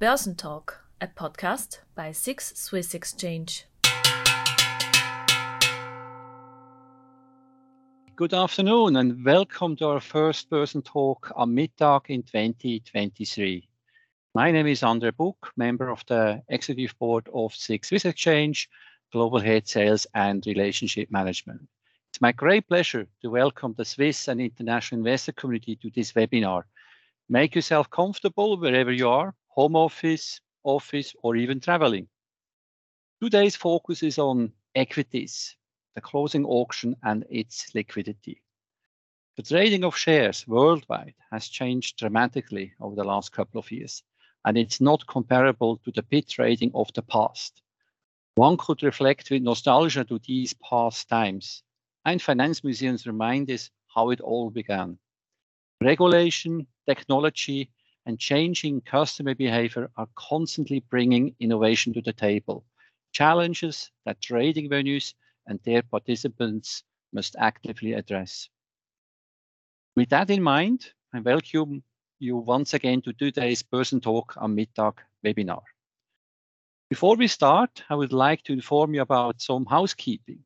Börsentalk, a podcast by SIX Swiss Exchange. Good afternoon and welcome to our first Börsentalk am Mittag in 2023. My name is Andre Buch, member of the executive board of SIX Swiss Exchange, Global Head Sales and Relationship Management. It's my great pleasure to welcome the Swiss and international investor community to this webinar. Make yourself comfortable wherever you are, home office, office, or even traveling. Today's focus is on equities, the closing auction and its liquidity. The trading of shares worldwide has changed dramatically over the last couple of years, and it's not comparable to the pit trading of the past. One could reflect with nostalgia to these past times, and finance museums remind us how it all began. Regulation, technology, and changing customer behavior are constantly bringing innovation to the table, challenges that trading venues and their participants must actively address. With that in mind, I welcome you once again to today's Börsentalk am Mittag webinar. Before we start, I would like to inform you about some housekeeping.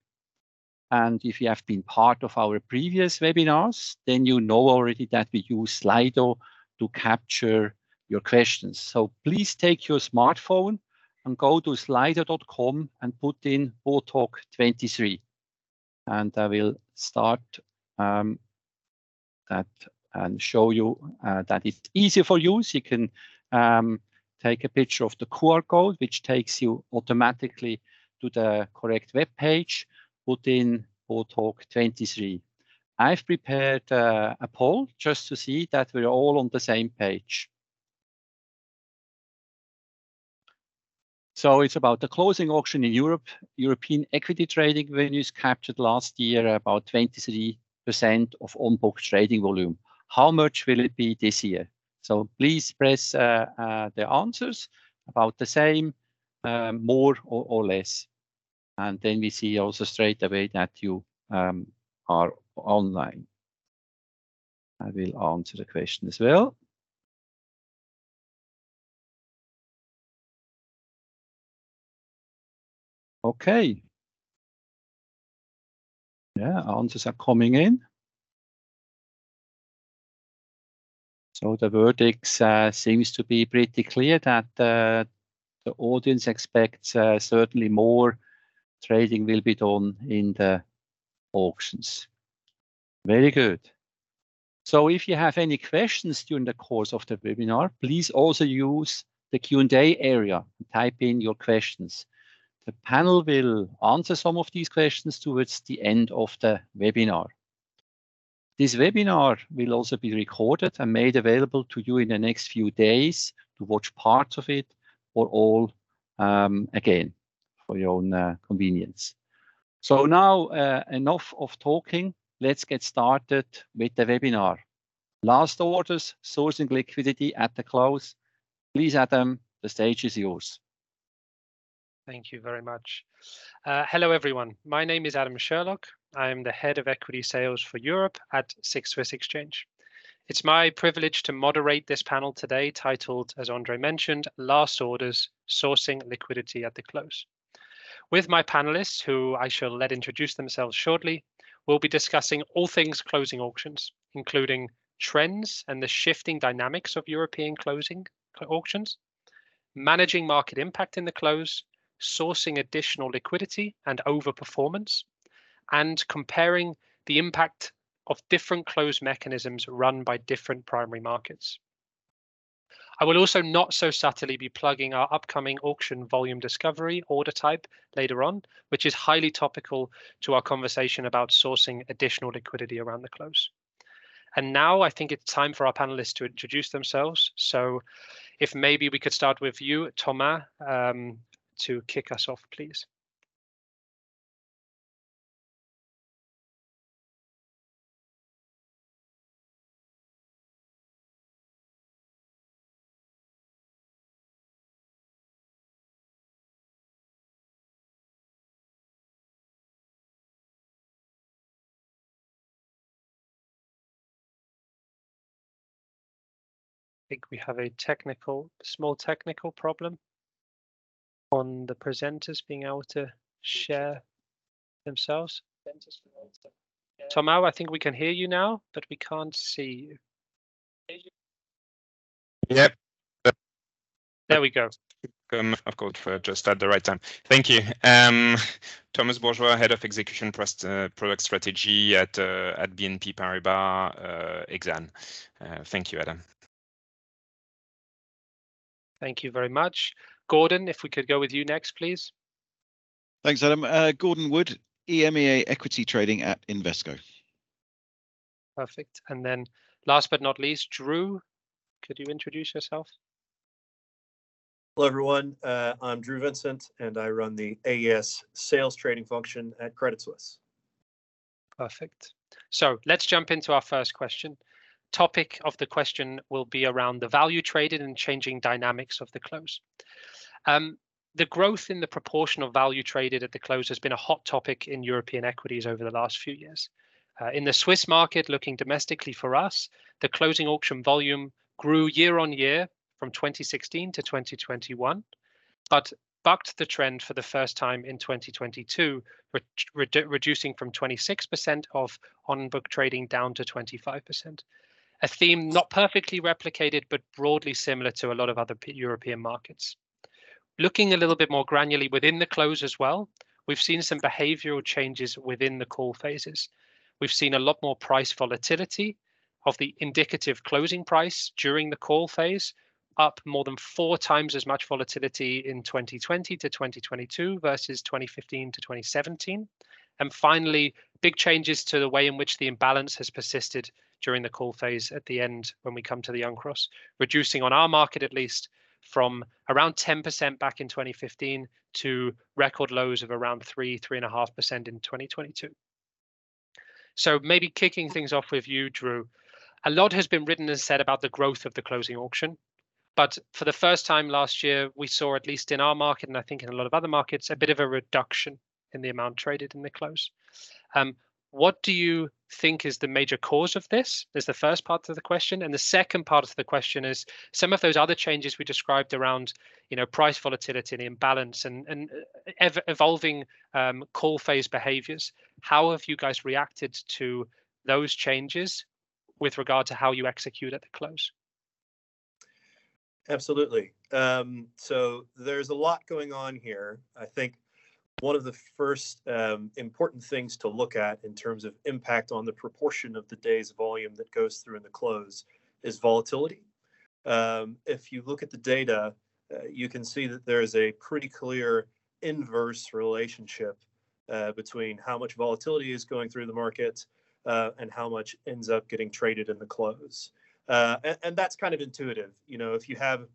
And if you have been part of our previous webinars, then you know already that we use Slido to capture your questions. So please take your smartphone and go to slido.com and put in BoTalk 23. And I will start um, that and show you uh, that it's easy for you. So you can um, take a picture of the QR code, which takes you automatically to the correct web page, put in BoTalk 23. I've prepared uh, a poll just to see that we're all on the same page. So it's about the closing auction in Europe. European equity trading venues captured last year about 23% of on-book trading volume. How much will it be this year? So please press uh, uh, the answers about the same, um, more or, or, less. And then we see also straight away that you um, are online. I will answer the question as well. Okay. Yeah, answers are coming in. So the verdict uh, seems to be pretty clear that uh, the audience expects uh, certainly more trading will be done in the auctions. Very good. So if you have any questions during the course of the webinar, please also use the Q&A area and type in your questions. The panel will answer some of these questions towards the end of the webinar. This webinar will also be recorded and made available to you in the next few days to watch parts of it or all um, again for your own uh, convenience. So now uh, enough of talking let's get started with the webinar. Last orders, sourcing liquidity at the close. Please, Adam, the stage is yours. Thank you very much. Uh, hello, everyone. My name is Adam Sherlock. I am the head of equity sales for Europe at SIX Swiss Exchange. It's my privilege to moderate this panel today titled, as Andre mentioned, Last Orders, Sourcing Liquidity at the Close. With my panelists, who I shall let introduce themselves shortly, We'll be discussing all things closing auctions, including trends and the shifting dynamics of European closing auctions, managing market impact in the close, sourcing additional liquidity and overperformance, and comparing the impact of different close mechanisms run by different primary markets. I will also not so subtly be plugging our upcoming auction volume discovery order type later on, which is highly topical to our conversation about sourcing additional liquidity around the close. And now I think it's time for our panelists to introduce themselves. So if maybe we could start with you, Thomas, um, to kick us off, please. Think we have a technical, small technical problem on the presenters being able to share themselves. Tomau, I think we can hear you now, but we can't see you. Yep. There we go. Um, of course, for just at the right time. Thank you. Um, Thomas Bourgeois, Head of Execution uh, Product Strategy at uh, at BNP Paribas uh, Exane. Uh, thank you, Adam. Thank you very much. Gordon, if we could go with you next, please. Thanks, Adam. Uh, Gordon Wood, EMEA Equity Trading at Invesco. Perfect. And then last but not least, Drew, could you introduce yourself? Hello, everyone. Uh, I'm Drew Vincent, and I run the AES sales trading function at Credit Suisse. Perfect. So let's jump into our first question. Topic of the question will be around the value traded and changing dynamics of the close. Um, the growth in the proportion of value traded at the close has been a hot topic in European equities over the last few years. Uh, in the Swiss market, looking domestically for us, the closing auction volume grew year on year from 2016 to 2021, but bucked the trend for the first time in 2022, re re reducing from 26% of on book trading down to 25%. A theme not perfectly replicated, but broadly similar to a lot of other European markets. Looking a little bit more granularly within the close as well, we've seen some behavioral changes within the call phases. We've seen a lot more price volatility of the indicative closing price during the call phase, up more than four times as much volatility in 2020 to 2022 versus 2015 to 2017. And finally, big changes to the way in which the imbalance has persisted during the call phase at the end when we come to the uncross, reducing on our market at least from around 10% back in 2015 to record lows of around 3, 3.5% in 2022. So maybe kicking things off with you, Drew. A lot has been written and said about the growth of the closing auction. But for the first time last year, we saw, at least in our market, and I think in a lot of other markets, a bit of a reduction in the amount traded in the close. Um, what do you think is the major cause of this? Is the first part of the question, and the second part of the question is some of those other changes we described around, you know, price volatility and imbalance and and uh, ev- evolving um, call phase behaviors. How have you guys reacted to those changes with regard to how you execute at the close? Absolutely. Um, so there's a lot going on here. I think one of the first um, important things to look at in terms of impact on the proportion of the day's volume that goes through in the close is volatility. Um, if you look at the data, uh, you can see that there is a pretty clear inverse relationship uh, between how much volatility is going through the market uh, and how much ends up getting traded in the close. Uh, and, and, that's kind of intuitive. You know, if you have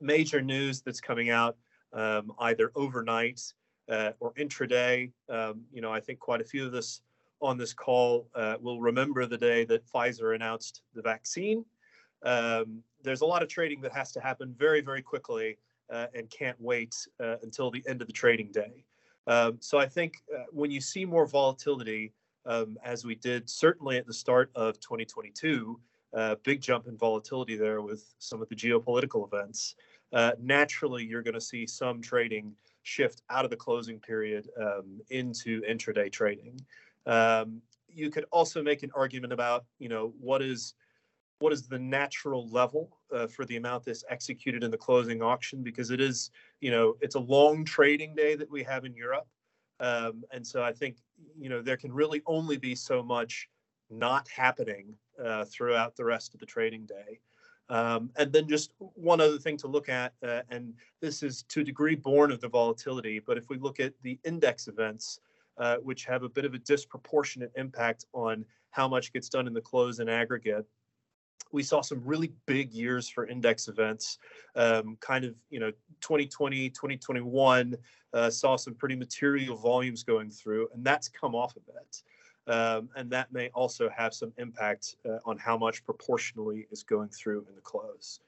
major news that's coming out um, either overnight uh, or intraday, um, you know, I think quite a few of us on this call uh, will remember the day that Pfizer announced the vaccine. Um, there's a lot of trading that has to happen very, very quickly uh, and can't wait uh, until the end of the trading day. Um, so I think uh, when you see more volatility, um, as we did certainly at the start of 2022, uh, big jump in volatility there with some of the geopolitical events. Naturally, you're going to see some trading shift out of the closing period um, into intraday trading. Um, you could also make an argument about, you know, what is what is the natural level uh, for the amount that's executed in the closing auction because it is, you know, it's a long trading day that we have in Europe. Um, and so I think, you know, there can really only be so much not happening uh, throughout the rest of the trading day. Um, and then just one other thing to look at, uh, and this is to a degree born of the volatility, but if we look at the index events, uh, which have a bit of a disproportionate impact on how much gets done in the close and aggregate, we saw some really big years for index events. Um, kind of you know 2020 2021 uh, saw some pretty material volumes going through and that's come off a bit um, and that may also have some impact uh, on how much proportionally is going through in the close.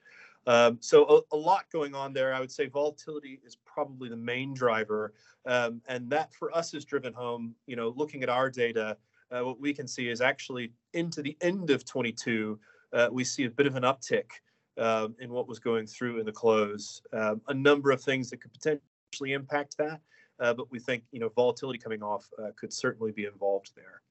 Um, so a, a, lot going on there. I would say volatility is probably the main driver, um, and that for us is driven home. You know, looking at our data, uh, what we can see is actually into the end of 22, uh, we see a bit of an uptick um, in what was going through in the close. Um, a number of things that could potentially impact that, but we think you know volatility coming off uh, could certainly be involved there.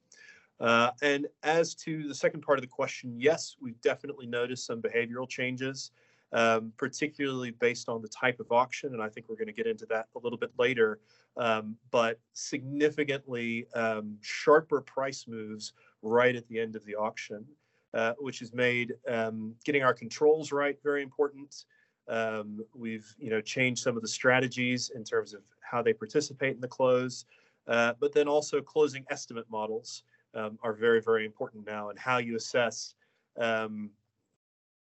Uh, and as to the second part of the question, yes, we've definitely noticed some behavioral changes, um, particularly based on the type of auction, and I think we're going to get into that a little bit later. Um, but significantly um, sharper price moves right at the end of the auction. Uh, which has made um, getting our controls right very important. Um, we've you know changed some of the strategies in terms of how they participate in the close, uh, but then also closing estimate models um, are very very important now, and how you assess um,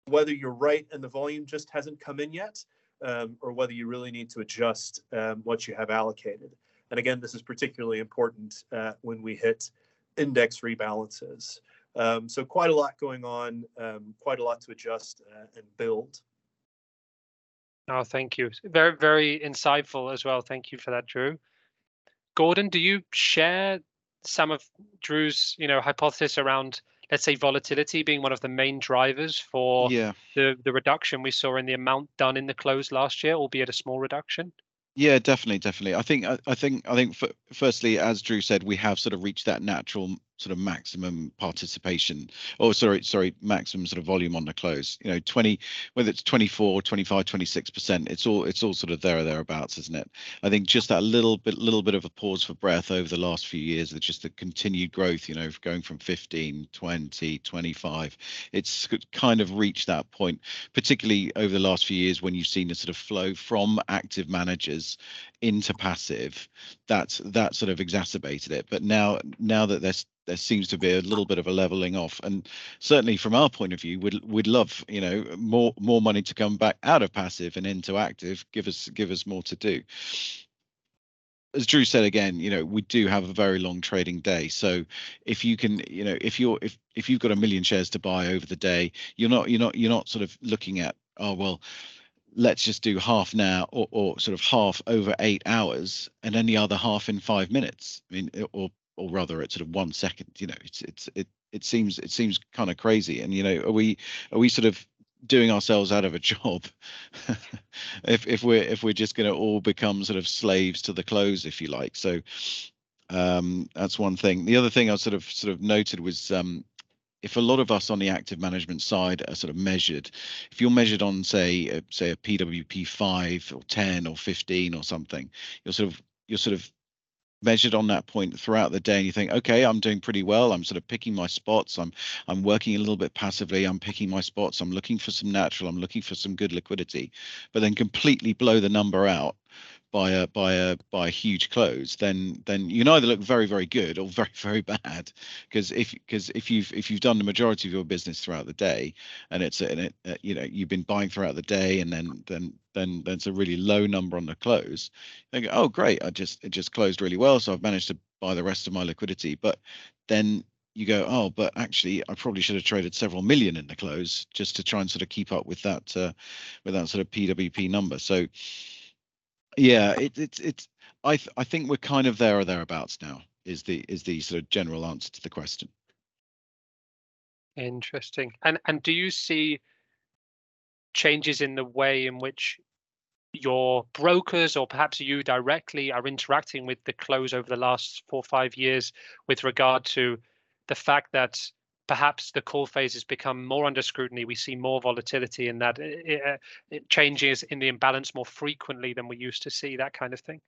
whether you're right and the volume just hasn't come in yet, um, or whether you really need to adjust um, what you have allocated. And again, this is particularly important uh, when we hit index rebalances. Um, so quite a lot going on, um, quite a lot to adjust uh, and build. Oh, thank you. Very, very insightful as well. Thank you for that, Drew. Gordon, do you share some of Drew's, you know, hypothesis around, let's say, volatility being one of the main drivers for Yeah. the the reduction we saw in the amount done in the close last year, albeit a small reduction? Yeah, definitely, definitely. I think, I, I think, I think. f- Firstly, as Drew said, we have sort of reached that natural sort of maximum participation. or sorry, sorry, maximum sort of volume on the close. You know, 20, whether it's 24, 25, 26 percent, it's all, it's all sort of there or thereabouts, isn't it? I think just that little bit, little bit of a pause for breath over the last few years, with just the continued growth. You know, going from 15, 20, 25, it's kind of reached that point, particularly over the last few years when you've seen a sort of flow from active managers into passive that's that sort of exacerbated it. But now now that there's there seems to be a little bit of a leveling off and certainly from our point of view we'd we'd love you know more more money to come back out of passive and into active. Give us give us more to do. As Drew said again, you know, we do have a very long trading day. So if you can, you know, if you're if if you've got a million shares to buy over the day, you're not you're not you're not sort of looking at, oh well, let's just do half now or, or sort of half over eight hours and then the other half in five minutes. I mean, or or rather at sort of one second, you know, it's it's it it seems it seems kind of crazy. And you know, are we are we sort of doing ourselves out of a job if if we're if we're just going to all become sort of slaves to the close if you like so um that's one thing the other thing i sort of sort of noted was um if a lot of us on the active management side are sort of measured if you're measured on say a, say a pwp 5 or 10 or 15 or something you're sort of you're sort of measured on that point throughout the day and you think okay i'm doing pretty well. I'm sort of picking my spots. I'm i'm working a little bit passively. I'm picking my spots. I'm looking for some natural. I'm looking for some good liquidity. But then completely blow the number out by a by a by a huge close then then you can either look very very good or very very bad. Because if because if you've if you've done the majority of your business throughout the day and it's it uh, you know you've been buying throughout the day and then then then it's a really low number on the close go oh great i just it just closed really well so i've managed to buy the rest of my liquidity. But then you go oh but actually i probably should have traded several million in the close just to try and sort of keep up with that uh, with that sort of pwp number. So yeah, it, it's it's. I th- I think we're kind of there or thereabouts now. Is the is the sort of general answer to the question. Interesting. And and do you see changes in the way in which your brokers or perhaps you directly are interacting with the close over the last four or five years with regard to the fact that perhaps the call phase has become more under scrutiny. We see more volatility in that it, uh, it changes in the imbalance more frequently than we used to see, that kind of thing.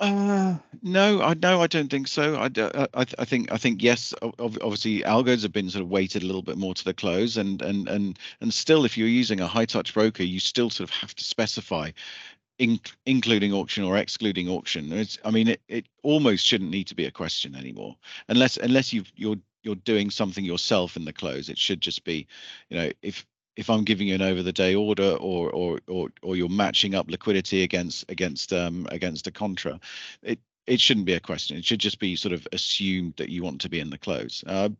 Uh, no, I no, I don't think so. I, uh, I, I think I think yes. Obviously, algos have been sort of weighted a little bit more to the close, and and and and still, if you're using a high touch broker, you still sort of have to specify in, including auction or excluding auction. It's, I mean, it, it almost shouldn't need to be a question anymore, unless unless you you're you're doing something yourself in the close. It should just be, you know, if if I'm giving you an over the day order or or or or you're matching up liquidity against against um against a contra, it it shouldn't be a question. It should just be sort of assumed that you want to be in the close. Uh,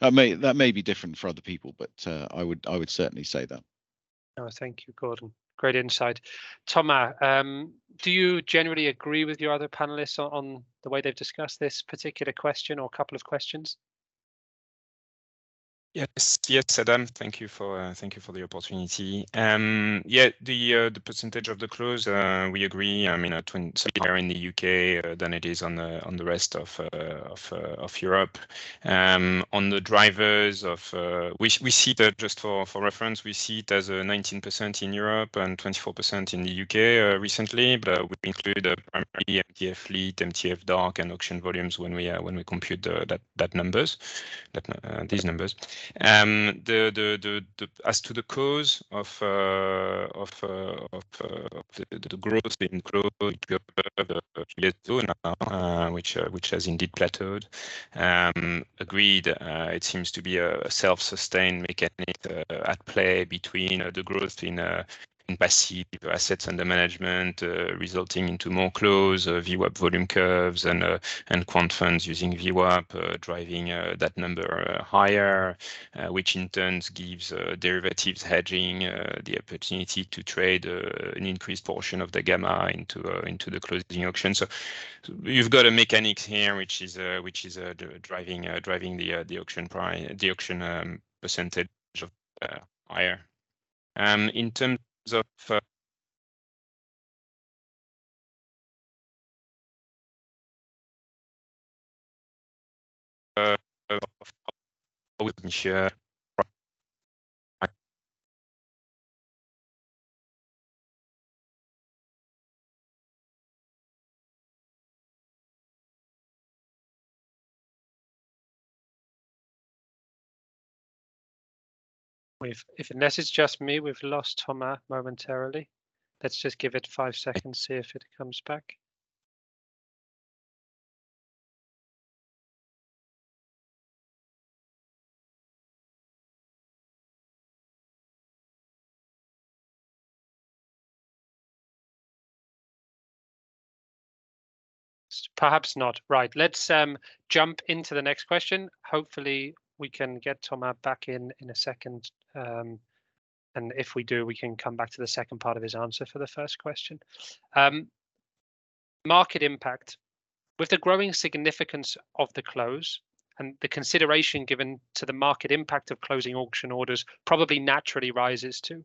that may that may be different for other people, but uh, I would I would certainly say that. Oh, thank you, Gordon. Great insight. Thomas, um, do you generally agree with your other panelists on, on the way they've discussed this particular question or couple of questions? Yes, yes, Adam. Thank you for uh, thank you for the opportunity. Um, yeah, the uh, the percentage of the close, uh, we agree. I mean, uh, higher in the UK uh, than it is on the on the rest of uh, of of Europe. Um, on the drivers of, we we see that just for for reference, we see it as a 19% in Europe and 24% in the UK recently. But we include primarily MTF lit, MTF dark, and auction volumes when we when we compute that that numbers, that these numbers. Um, the, the, the, the, as to the cause of uh, of, uh, of, uh, of the, the, growth in growth now, uh, which uh, which has indeed plateaued. Um, agreed. Uh, it seems to be a self-sustained mechanism at play between the growth in passive assets under management, uh, resulting into more close uh, VWAP volume curves and uh, and quant funds using VWAP, uh, driving uh, that number uh, higher, which in turn gives derivatives hedging the opportunity to trade an increased portion of the gamma into into the closing auction. So you've got a mechanics here which is which is driving driving the the auction price the auction um, percentage of higher. Um, in terms of uh, uh, share We've, if unless it's just me, we've lost Thomas momentarily. Let's just give it five seconds, see if it comes back. Perhaps not. Right. Let's um, jump into the next question. Hopefully, we can get Thomas back in in a second um, and if we do, we can come back to the second part of his answer for the first question. Um, market impact. With the growing significance of the close and the consideration given to the market impact of closing auction orders probably naturally rises too.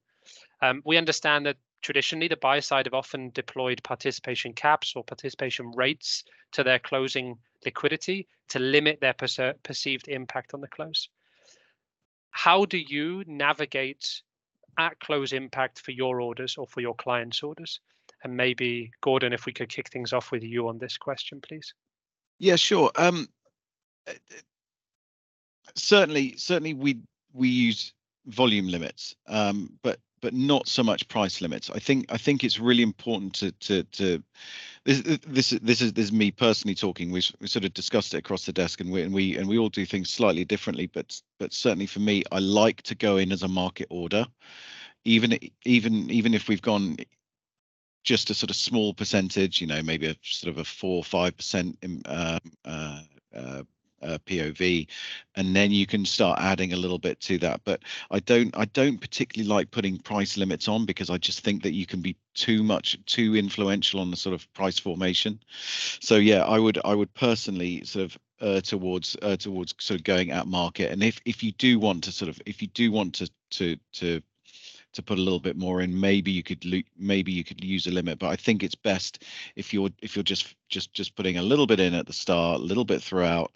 Um, we understand that traditionally the buy side have often deployed participation caps or participation rates to their closing liquidity to limit their perceived impact on the close how do you navigate at close impact for your orders or for your clients' orders? And maybe Gordon, if we could kick things off with you on this question, please. Yeah, sure. Um, certainly, certainly we we use volume limits, um, but but not so much price limits. I think I think it's really important to to to this this this is this is me personally talking. We we sort of discussed it across the desk, and we and we and we all do things slightly differently. But but certainly for me, I like to go in as a market order, even even even if we've gone just a sort of small percentage, you know, maybe a sort of a four or five percent um, uh, uh, uh, POV, and then you can start adding a little bit to that. But I don't I don't particularly like putting price limits on because I just think that you can be too much too influential on the sort of price formation. So yeah, I would I would personally sort of uh, towards uh, towards sort of going at market. And if if you do want to sort of if you do want to to to to put a little bit more in maybe you could maybe you could use a limit but i think it's best if you're if you're just just just putting a little bit in at the start a little bit throughout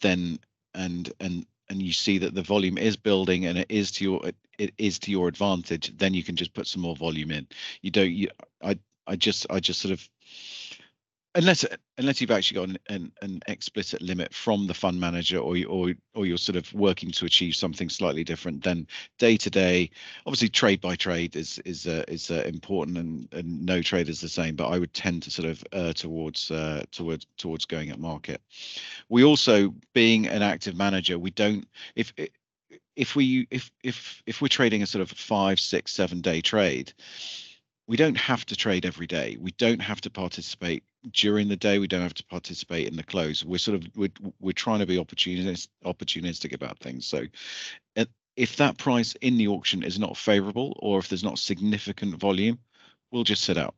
then and and and you see that the volume is building and it is to your it, it is to your advantage then you can just put some more volume in. You don't you i i just i just sort of unless unless you've actually got an, an, an, explicit limit from the fund manager or you, or or you're sort of working to achieve something slightly different then day to day obviously trade by trade is is uh, is uh, important and and no trade is the same but i would tend to sort of uh, towards uh, towards towards going at market. We also being an active manager we don't if if we if if if we're trading a sort of five six seven day trade we don't have to trade every day. We don't have to participate during the day. We don't have to participate in the close. We're sort of we're we're trying to be opportunist opportunistic about things. So, uh, if that price in the auction is not favourable, or if there's not significant volume, we'll just sit out.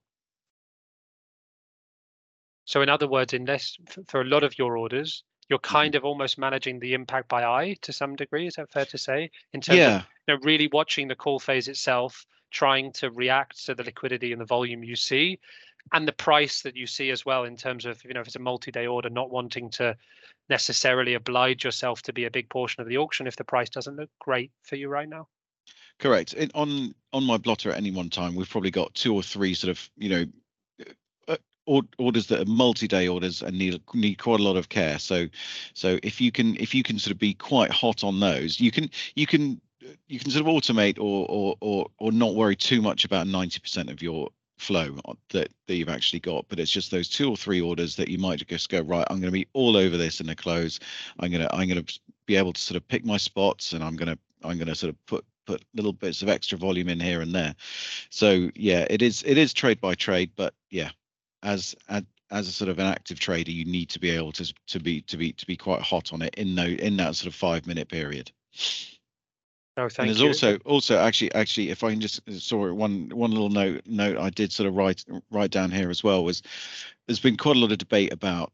So, in other words, in unless for a lot of your orders, you're mm-hmm. kind of almost managing the impact by eye to some degree. Is that fair to say? In terms Yeah. of you know, really watching the call phase itself, trying to react to the liquidity and the volume you see, and the price that you see as well in terms of you know if it's a multi-day order, not wanting to necessarily oblige yourself to be a big portion of the auction if the price doesn't look great for you right now. Correct. It, on on my blotter at any one time, we've probably got two or three sort of you know uh, orders that are multi-day orders and need need quite a lot of care. So so if you can if you can sort of be quite hot on those, you can you can you can sort of automate or or or, or not worry too much about 90% of your flow that, that you've actually got but it's just those two or three orders that you might just go right i'm going to be all over this in the close. I'm going to i'm going to be able to sort of pick my spots and i'm going to i'm going to sort of put put little bits of extra volume in here and there. So yeah it is it is trade by trade but yeah as as as a sort of an active trader you need to be able to to be to be to be quite hot on it in no in that sort of five minute period No, and there's you. also also actually actually if I can just sorry one one little note note I did sort of write write down here as well was there's been quite a lot of debate about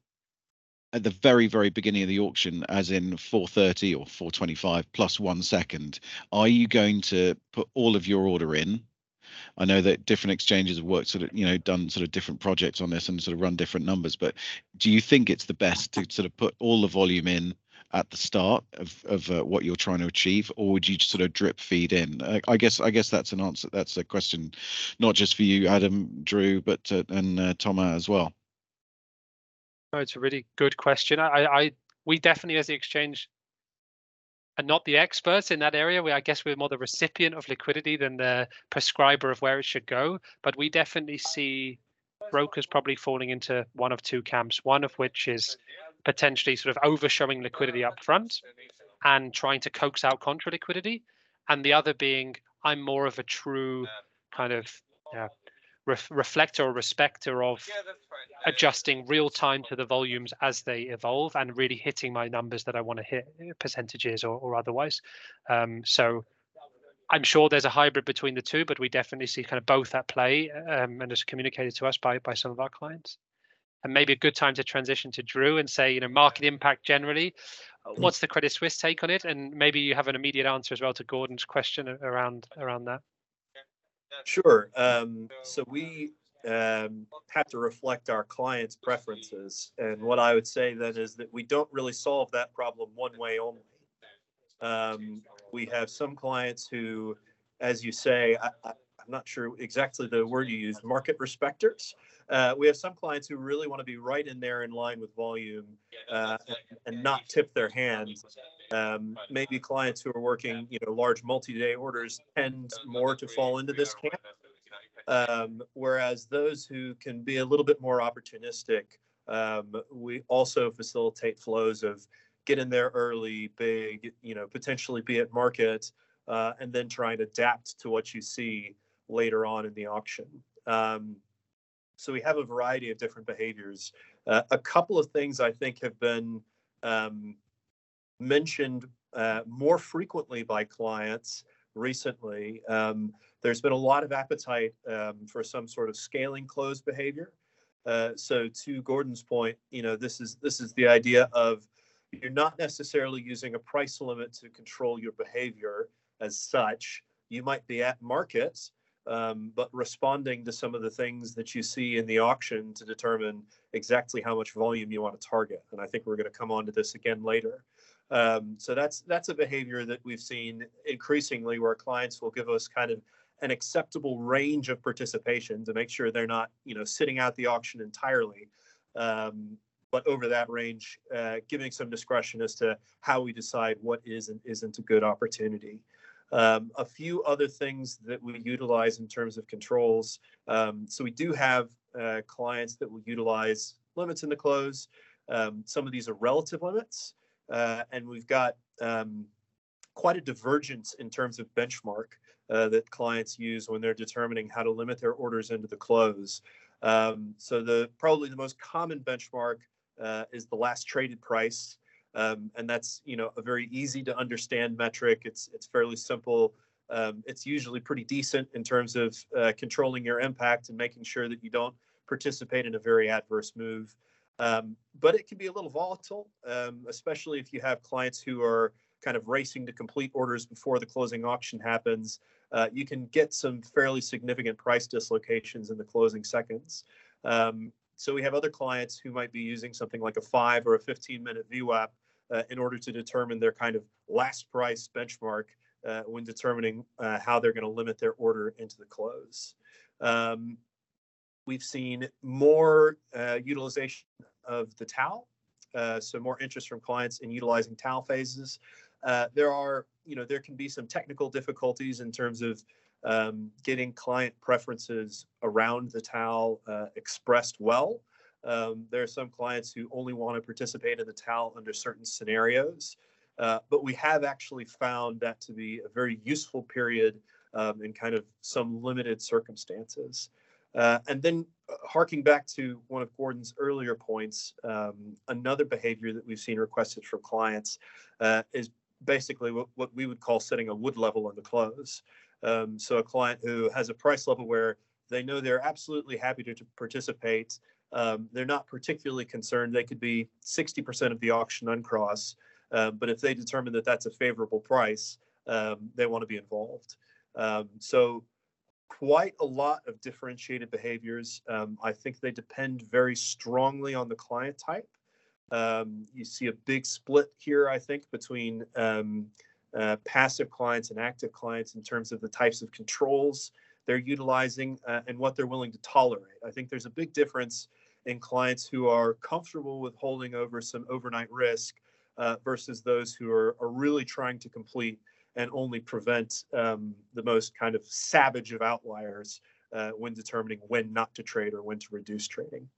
at the very very beginning of the auction as in 430 or 425 plus one second are you going to put all of your order in I know that different exchanges have worked sort of, you know, done sort of different projects on this and sort of run different numbers. But do you think it's the best to sort of put all the volume in at the start of of uh, what you're trying to achieve, or would you sort of drip feed in? I, I guess I guess that's an answer. That's a question, not just for you, Adam, Drew, but uh, and uh, Thomas as well. No, it's a really good question. I, I, we definitely, as the exchange, are not the experts in that area. We, I guess, we're more the recipient of liquidity than the prescriber of where it should go. But we definitely see brokers probably falling into one of two camps. One of which is potentially sort of overshowing liquidity up front and trying to coax out contra liquidity, and the other being I'm more of a true kind of ref- reflector or respecter of adjusting real time to the volumes as they evolve and really hitting my numbers that I want to hit, eh, percentages or, or otherwise. Um, so I'm sure there's a hybrid between the two, but we definitely see kind of both at play um, and it's communicated to us by by some of our clients. And maybe a good time to transition to Drew and say, you know, market impact generally. uh, What's the Credit Suisse take on it? And maybe you have an immediate answer as well to Gordon's question around around that. Sure. Um, so we um, have to reflect our clients' preferences. And what I would say then is that we don't really solve that problem one way only. Um, we have some clients who, as you say, I, I, I'm not sure exactly the word you use, market respecters. Uh, we have some clients who really want to be right in there in line with volume uh, and, and not tip their hands. Um, maybe clients who are working, you know, large multi-day orders tend more to fall into this camp. Um, whereas those who can be a little bit more opportunistic, um, we also facilitate flows of get in there early, big, you know, potentially be at market, uh, and then try and adapt to what you see later on in the auction. Um, so we have a variety of different behaviors. Uh, a couple of things I think have been um, mentioned uh, more frequently by clients recently. Um, there's been a lot of appetite um, for some sort of scaling close behavior. Uh, so to Gordon's point, you know, this is this is the idea of you're not necessarily using a price limit to control your behavior as such. You might be at market, um, but responding to some of the things that you see in the auction to determine exactly how much volume you want to target. And I think we're going to come on to this again later. Um, so that's that's a behavior that we've seen increasingly where clients will give us kind of an acceptable range of participation to make sure they're not you know sitting out the auction entirely um, but over that range uh, giving some discretion as to how we decide what is and isn't a good opportunity um, a few other things that we utilize in terms of controls um, so we do have uh, clients that will utilize limits in the close um, some of these are relative limits uh, and we've got um, quite a divergence in terms of benchmark uh, that clients use when they're determining how to limit their orders into the close. Um, so the probably the most common benchmark uh, is the last traded price, um, and that's you know a very easy to understand metric. It's it's fairly simple. Um, it's usually pretty decent in terms of uh, controlling your impact and making sure that you don't participate in a very adverse move. Um, but it can be a little volatile, um, especially if you have clients who are kind of racing to complete orders before the closing auction happens. Uh, you can get some fairly significant price dislocations in the closing seconds. Um, so we have other clients who might be using something like a five or a 15 minute VWAP uh, in order to determine their kind of last price benchmark uh, when determining uh, how they're going to limit their order into the close. Um, we've seen more uh, utilization of the TAL, uh, so more interest from clients in utilizing TAL phases. There are, you know, there can be some technical difficulties in terms of um, getting client preferences around the TAL expressed well. Um, there are some clients who only want to participate in the TAL under certain scenarios, uh, but we have actually found that to be a very useful period um, in kind of some limited circumstances. Uh, and then uh, harking back to one of Gordon's earlier points, um, another behavior that we've seen requested from clients uh, is basically what, what we would call setting a wood level on the close. Um, so a client who has a price level where they know they're absolutely happy to, to participate. Um, they're not particularly concerned. They could be 60% of the auction uncross, uh, but if they determine that that's a favorable price, um, they want to be involved. Um, so quite a lot of differentiated behaviors. Um, I think they depend very strongly on the client type. Um, you see a big split here, I think, between uh, passive clients and active clients in terms of the types of controls they're utilizing uh, and what they're willing to tolerate. I think there's a big difference in clients who are comfortable with holding over some overnight risk uh, versus those who are, are really trying to complete and only prevent um, the most kind of savage of outliers uh, when determining when not to trade or when to reduce trading.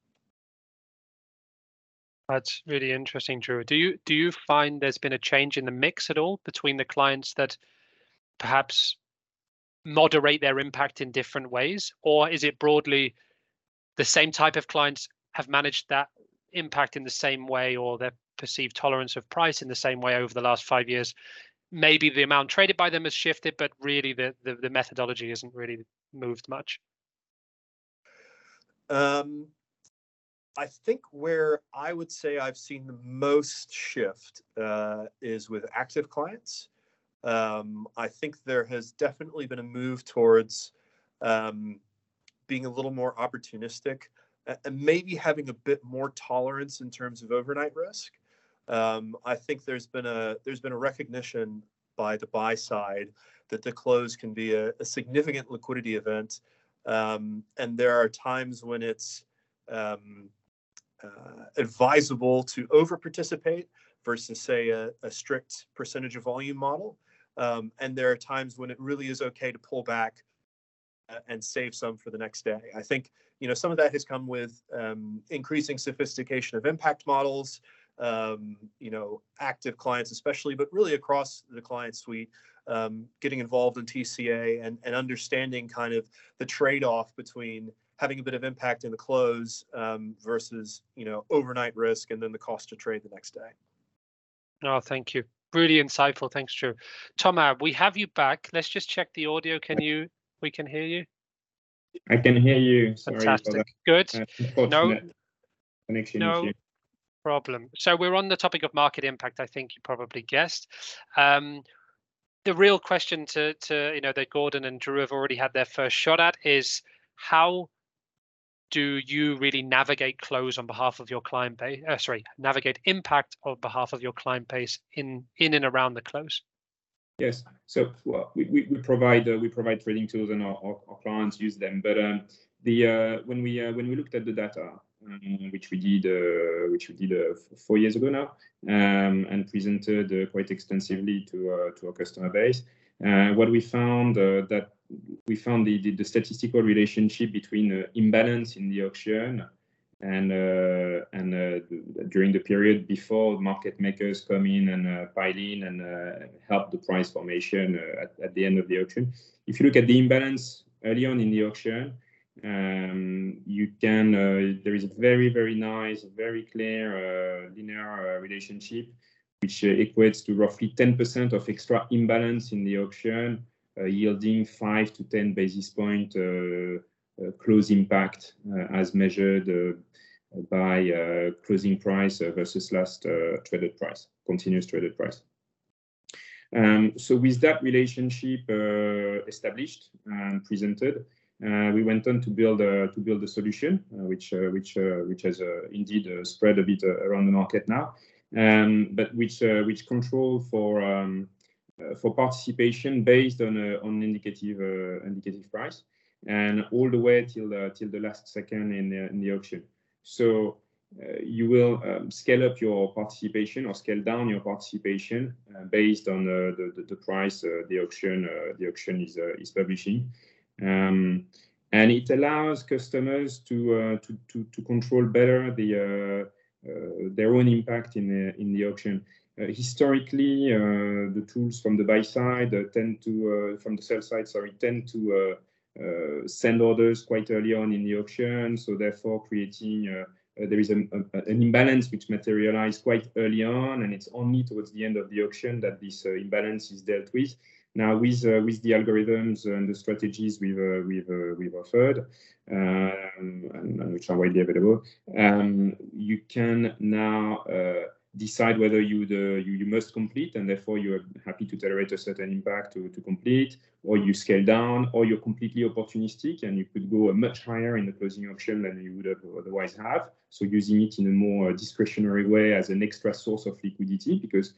That's really interesting, Drew. Do you do you find there's been a change in the mix at all between the clients that perhaps moderate their impact in different ways, or is it broadly the same type of clients have managed that impact in the same way, or their perceived tolerance of price in the same way over the last five years? Maybe the amount traded by them has shifted, but really the the, the methodology hasn't really moved much. Um, I think where I would say I've seen the most shift uh, is with active clients. Um, I think there has definitely been a move towards um, being a little more opportunistic and maybe having a bit more tolerance in terms of overnight risk. Um, I think there's been a there's been a recognition by the buy side that the close can be a, a significant liquidity event, um, and there are times when it's um, uh, advisable to over participate versus say a, a, strict percentage of volume model. Um, and there are times when it really is okay to pull back and save some for the next day. I think you know some of that has come with um, increasing sophistication of impact models, um, you know, active clients especially, but really across the client suite, um, getting involved in TCA and, and understanding kind of the trade-off between having a bit of impact in the close um, versus you know overnight risk and then the cost to trade the next day. Oh, thank you. Really insightful. Thanks, Drew. Thomas, we have you back. Let's just check the audio. Can you? We can hear you. I can hear you. Sorry Fantastic. Good. Uh, no. Connection no issue. problem. So we're on the topic of market impact. I think you probably guessed. Um, the real question to to you know that Gordon and Drew have already had their first shot at is how do you really navigate close on behalf of your client base? Uh, sorry, navigate impact on behalf of your client base in in and around the close. Yes, so well, we, we, provide uh, we provide trading tools and our, our, our clients use them. But um, the uh, when we uh, when we looked at the data, um, which we did uh, which we did uh, four years ago now, um, and presented quite extensively to to our customer base, what we found that we found the, the, the, statistical relationship between uh, imbalance in the auction and uh, and uh, during the period before market makers come in and uh, pile in and uh, help the price formation uh, at, at the end of the auction. If you look at the imbalance early on in the auction, um, you can there is a very very nice, very clear linear relationship which equates to roughly 10% of extra imbalance in the auction uh, yielding 5 to 10 basis point uh, uh, Uh, close impact uh, as measured uh, by closing price versus last traded price, continuous traded price. Um, so with that relationship uh, established and presented, uh, we went on to build a, to build a solution, uh, which which which has indeed spread a bit around the market now, um, but which which control for um, for participation based on on indicative indicative price, and all the way till till the last second in the in the auction. So uh, you will um, scale up your participation or scale down your participation uh, based on uh, the, the, the, price the auction the auction is is publishing. Um, and it allows customers to, to, to, to, control better the, their own impact in the, in the auction. Uh, historically, uh, the tools from the buy side uh, tend to, from the sell side, sorry, tend to send orders quite early on in the auction, so therefore creating uh, there is an imbalance which materialized quite early on, and it's only towards the end of the auction that this uh, imbalance is dealt with. Now, with uh, with the algorithms and the strategies we've uh, we've uh, we've offered, um, and, and, which are widely available, um, you can now uh, decide whether you, you, you must complete and therefore you're happy to tolerate a certain impact to, to complete, or you scale down, or you're completely opportunistic and you could go a much higher in the closing auction than you would have otherwise have. So using it in a more discretionary way as an extra source of liquidity, because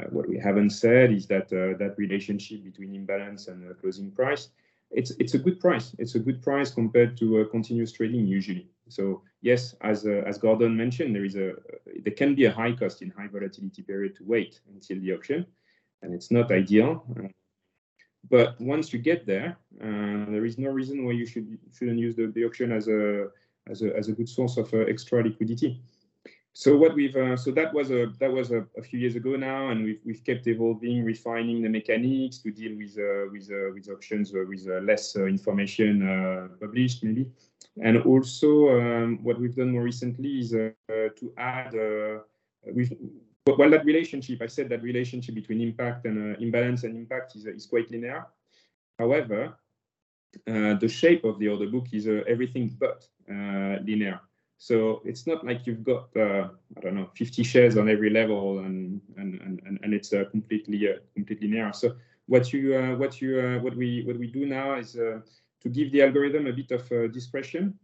uh, what we haven't said is that uh, that relationship between imbalance and uh, closing price, it's it's a good price. It's a good price compared to uh, continuous trading usually. So yes, as uh, as Gordon mentioned, there is a there can be a high cost in high volatility period to wait until the auction, and it's not ideal. But once you get there, uh, there is no reason why you should shouldn't use the, the auction as a as a as a good source of uh, extra liquidity. So what we've uh, so that was a that was a, a, few years ago now, and we've we've kept evolving, refining the mechanics to deal with uh, with uh, with options uh, with uh, less uh, information published maybe, and also um, what we've done more recently is to add with while that relationship I said that relationship between impact and imbalance and impact is is quite linear. However, the shape of the order book is everything but linear. So it's not like you've got uh, I don't know 50 shares on every level and and and, and it's uh, completely uh, completely narrow. So what you uh, what you uh, what we what we do now is uh, to give the algorithm a bit of discretion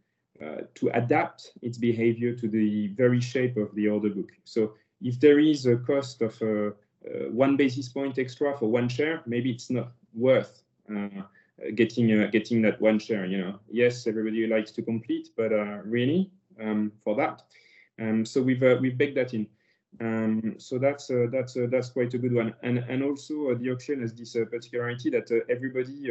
to adapt its behavior to the very shape of the order book. So if there is a cost of one basis point extra for one share, maybe it's not worth getting getting that one share. You know, yes, everybody likes to complete, but really for that. Um, so we've uh, we've baked that in. Um, so that's uh, that's uh, that's quite a good one. And and also uh, the auction has this uh, particularity that uh, everybody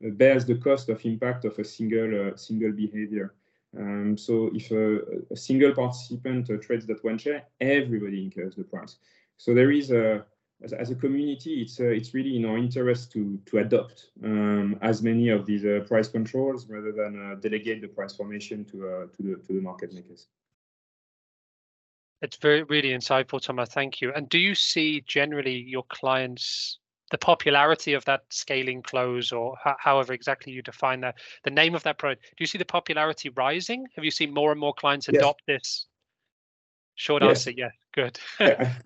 bears the cost of impact of a single single behavior. Um, so if a single participant trades that one share, everybody incurs the price. So there is a as, as, a community, it's uh, it's really in our interest to to adopt um, as many of these uh, price controls rather than uh, delegate the price formation to uh, to the to the market makers. It's very really insightful, Thomas. Thank you. And do you see generally your clients the popularity of that scaling close, or however exactly you define that, the name of that product? Do you see the popularity rising? Have you seen more and more clients adopt yes. this? Short yes. answer, yes. Good. I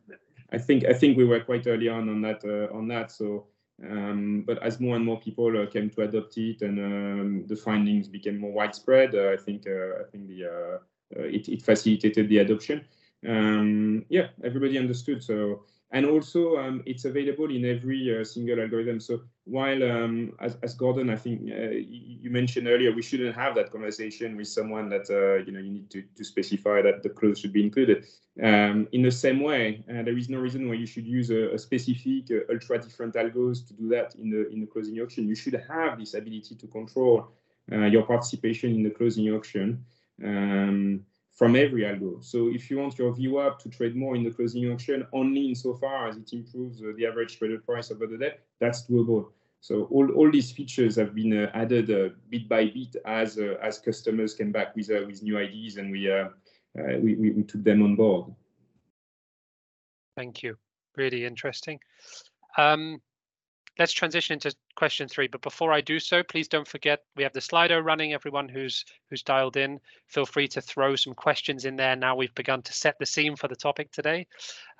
think I think we were quite early on on that uh, on that. So, um, but as more and more people uh, came to adopt it and um, the findings became more widespread, uh, I think I think the it, it facilitated the adoption. Um, yeah, everybody understood. So and also um, it's available in every uh, single algorithm. So while um, as, as, Gordon, I think uh, you mentioned earlier, we shouldn't have that conversation with someone that uh, you know you need to, to specify that the close should be included. Um, in the same way, uh, there is no reason why you should use a, a specific uh, ultra different algos to do that in the in the closing auction. You should have this ability to control uh, your participation in the closing auction. Um, from every algo. So if you want your VWAP to trade more in the closing auction only insofar as it improves uh, the average traded price over the day, that's doable. So all, all these features have been uh, added uh, bit by bit as uh, as customers came back with uh, with new ideas and we, uh, we, we we took them on board. Thank you. Really interesting. Um, let's transition into question three. But before I do so, please don't forget we have the Slido running. Everyone who's who's dialed in, feel free to throw some questions in there. Now we've begun to set the scene for the topic today.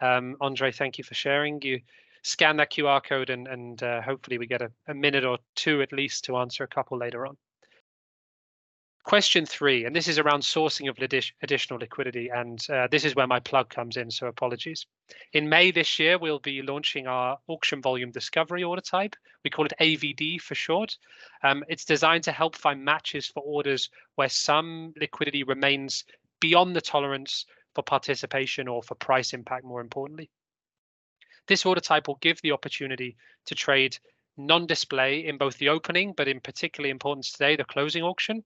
Um, Andre, thank you for sharing. You scan that QR code and and uh, hopefully we get a, a minute or two at least to answer a couple later on. Question three, and this is around sourcing of additional liquidity, and uh, this is where my plug comes in, so apologies. In May this year, we'll be launching our auction volume discovery order type. We call it AVD for short. Um, it's designed to help find matches for orders where some liquidity remains beyond the tolerance for participation or for price impact, more importantly. This order type will give the opportunity to trade non-display in both the opening, but in particularly importance today, the closing auction,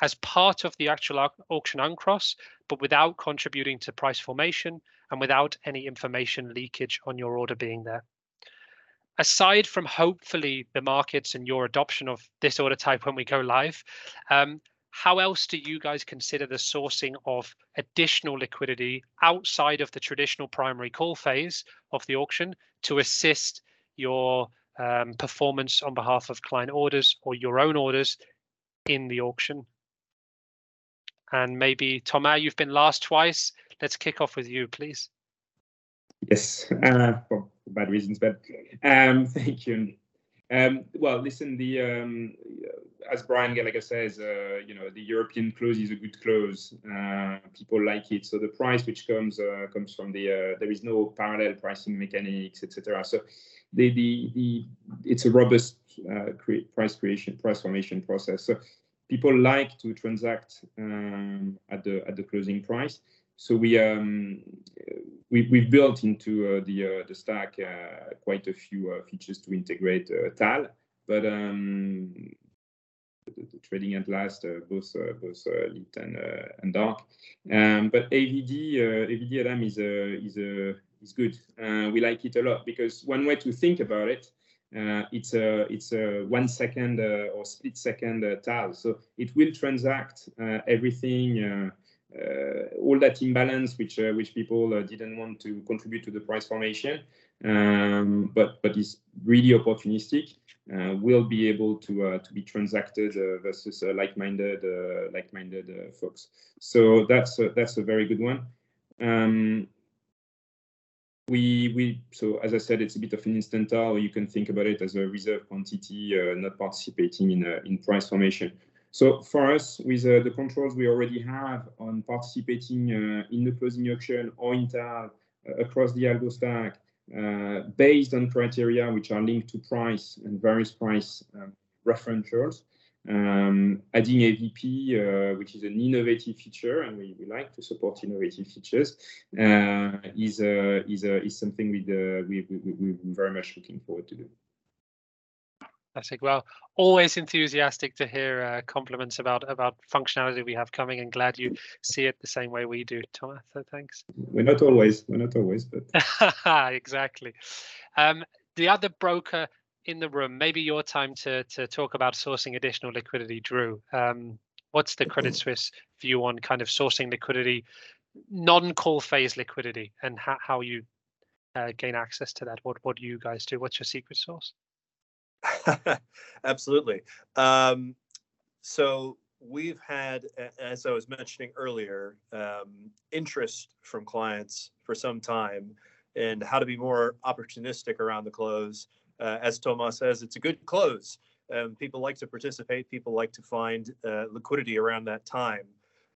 as part of the actual auction uncross, but without contributing to price formation and without any information leakage on your order being there. Aside from hopefully the markets and your adoption of this order type when we go live, um, how else do you guys consider the sourcing of additional liquidity outside of the traditional primary call phase of the auction to assist your um, performance on behalf of client orders or your own orders in the auction? And maybe Thomas, you've been last twice. Let's kick off with you, please. Yes, uh, for bad reasons, but um, thank you. Um, well, listen, the um, as Brian Gallagher says, uh, you know, the European close is a good close. Uh, people like it. So the price which comes uh, comes from the uh, there is no parallel pricing mechanics, etc. So the the the it's a robust uh, cre price creation price formation process. So people like to transact um, at the at the closing price. So we um, we we've built into uh, the uh, the stack uh, quite a few uh, features to integrate uh, TAL, but um, the, the, trading at last uh, both both lit and and dark. Um, but AVD AVD is a is a is good. we like it a lot because one way to think about it it's a it's a one second uh, or split second uh, TAL. So it will transact everything, all that imbalance which which people didn't want to contribute to the price formation, um, but but is really opportunistic. Uh, will be able to uh, to be transacted uh, versus like-minded like-minded folks. So that's a, that's a very good one. Um, we we so as I said, it's a bit of an instant You can think about it as a reserve quantity, uh, not participating in uh, in price formation. So for us, with uh, the controls we already have on participating in the closing auction or in TAL across the algo stack, based on criteria which are linked to price and various price um, referentials, um, adding AVD, uh, which is an innovative feature, and we, we like to support innovative features, uh, is uh, is uh, is something we, we, we we're very much looking forward to do. Fantastic. Well, always enthusiastic to hear uh, compliments about about functionality we have coming, and glad you see it the same way we do, Thomas. So thanks. We're not always. We're not always, but exactly. Um, the other broker in the room, maybe your time to to talk about sourcing additional liquidity, Drew. Um, what's the Credit mm-hmm. Suisse view on kind of sourcing liquidity, non-call phase liquidity, and how, how you uh, gain access to that? What what do you guys do? What's your secret sauce? Absolutely. Um, so we've had, as I was mentioning earlier, um, interest from clients for some time and how to be more opportunistic around the close uh, as Thomas says, it's a good close. Um, people like to participate. People like to find uh, liquidity around that time.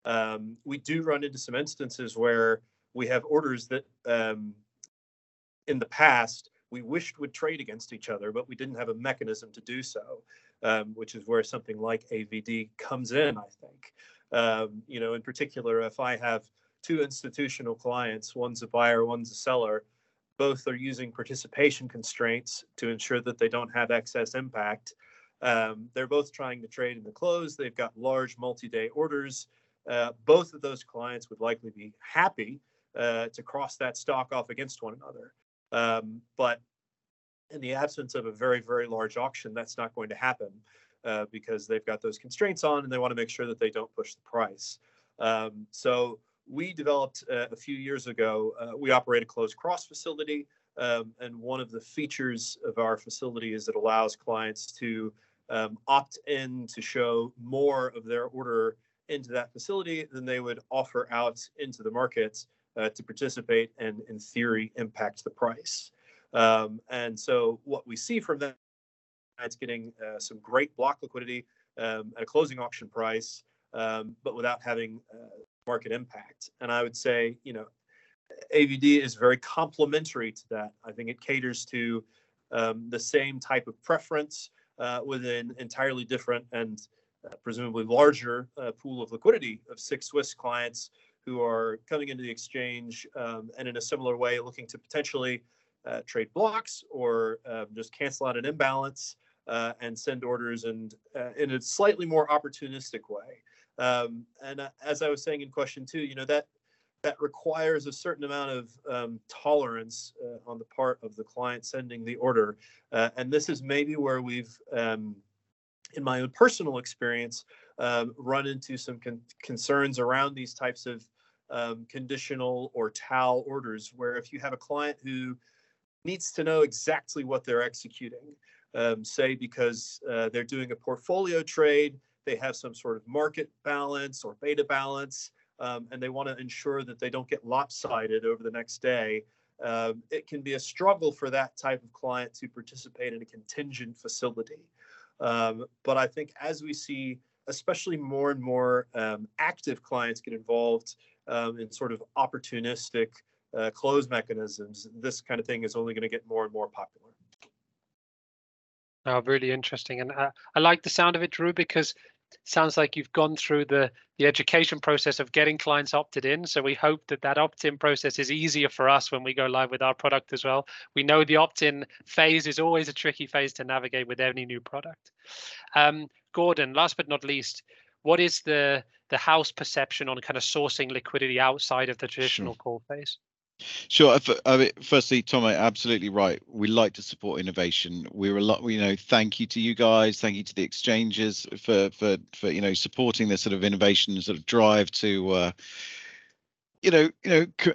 Um, we do run into some instances where we have orders that um, in the past we wished would trade against each other, but we didn't have a mechanism to do so, um, which is where something like AVD comes in, I think. Um, you know, in particular, if I have two institutional clients, one's a buyer, one's a seller, both are using participation constraints to ensure that they don't have excess impact. Um, they're both trying to trade in the close. They've got large multi-day orders. Uh, both of those clients would likely be happy uh, to cross that stock off against one another. Um, but in the absence of a very, very large auction, that's not going to happen uh, because they've got those constraints on and they want to make sure that they don't push the price. Um, so we developed uh, a few years ago, uh, we operate a closed cross facility. Um, and one of the features of our facility is it allows clients to um, opt in to show more of their order into that facility than they would offer out into the market uh, to participate and, in theory, impact the price. Um, and so, what we see from that, it's getting uh, some great block liquidity um, at a closing auction price, um, but without having uh, market impact. And I would say, you know, AVD is very complementary to that. I think it caters to um, the same type of preference uh, with an entirely different and uh, presumably larger uh, pool of liquidity of six Swiss clients who are coming into the exchange um, and in a similar way looking to potentially uh, trade blocks or um, just cancel out an imbalance uh, and send orders and uh, in a slightly more opportunistic way. Um, and as I was saying in question two, you know that that requires a certain amount of um, tolerance uh, on the part of the client sending the order. Uh, and this is maybe where we've, um, in my own personal experience, um, run into some con- concerns around these types of um, conditional or TAL orders, where if you have a client who needs to know exactly what they're executing, um, say because uh, they're doing a portfolio trade, they have some sort of market balance or beta balance, um, and they want to ensure that they don't get lopsided over the next day, um, it can be a struggle for that type of client to participate in a contingent facility. Um, but I think as we see, especially more and more um, active clients get involved um, in sort of opportunistic uh, close mechanisms, this kind of thing is only going to get more and more popular. Oh, really interesting. And uh, I like the sound of it, Drew, because sounds like you've gone through the the education process of getting clients opted in. So we hope that that opt-in process is easier for us when we go live with our product as well. We know the opt-in phase is always a tricky phase to navigate with any new product. Um, gordon last but not least what is the the house perception on kind of sourcing liquidity outside of the traditional sure. call phase Sure. I mean, firstly, Tom, absolutely right. We like to support innovation. We're a lot. You know, thank you to you guys. Thank you to the exchanges for for for you know supporting this sort of innovation sort of drive to, uh, you know, you know, c-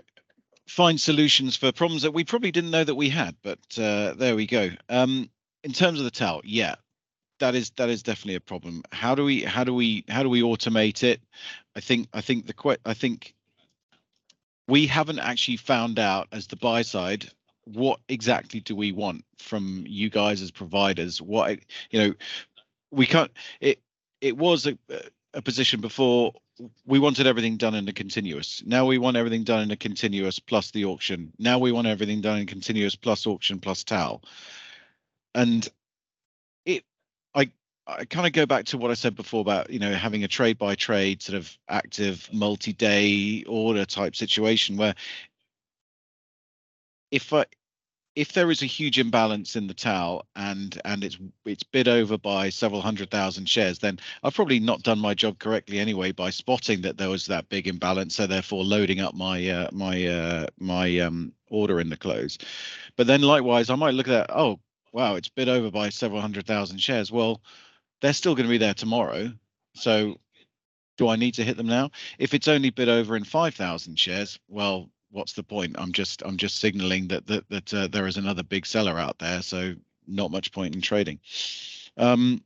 find solutions for problems that we probably didn't know that we had. But uh, there we go. Um, in terms of the TAL, yeah, that is that is definitely a problem. How do we how do we how do we automate it? I think I think the que- I think we haven't actually found out as the buy side what exactly do we want from you guys as providers? What you know we can't it it was a, a position before. We wanted everything done in a continuous. Now we want everything done in a continuous plus the auction. Now we want everything done in continuous plus auction plus tal and i kind of go back to what I said before about you know having a trade by trade sort of active multi-day order type situation where if I if there is a huge imbalance in the TAL and and it's it's bid over by several hundred thousand shares, then I've probably not done my job correctly anyway by spotting that there was that big imbalance, so therefore loading up my uh, my uh, my um, order in the close. But then likewise, I might look at that. Oh, wow, it's bid over by several hundred thousand shares. Well, they're still going to be there tomorrow. So do I need to hit them now? If it's only bid over in 5,000 shares, well, what's the point? I'm just I'm just signaling that that that uh, there is another big seller out there, so not much point in trading. Um,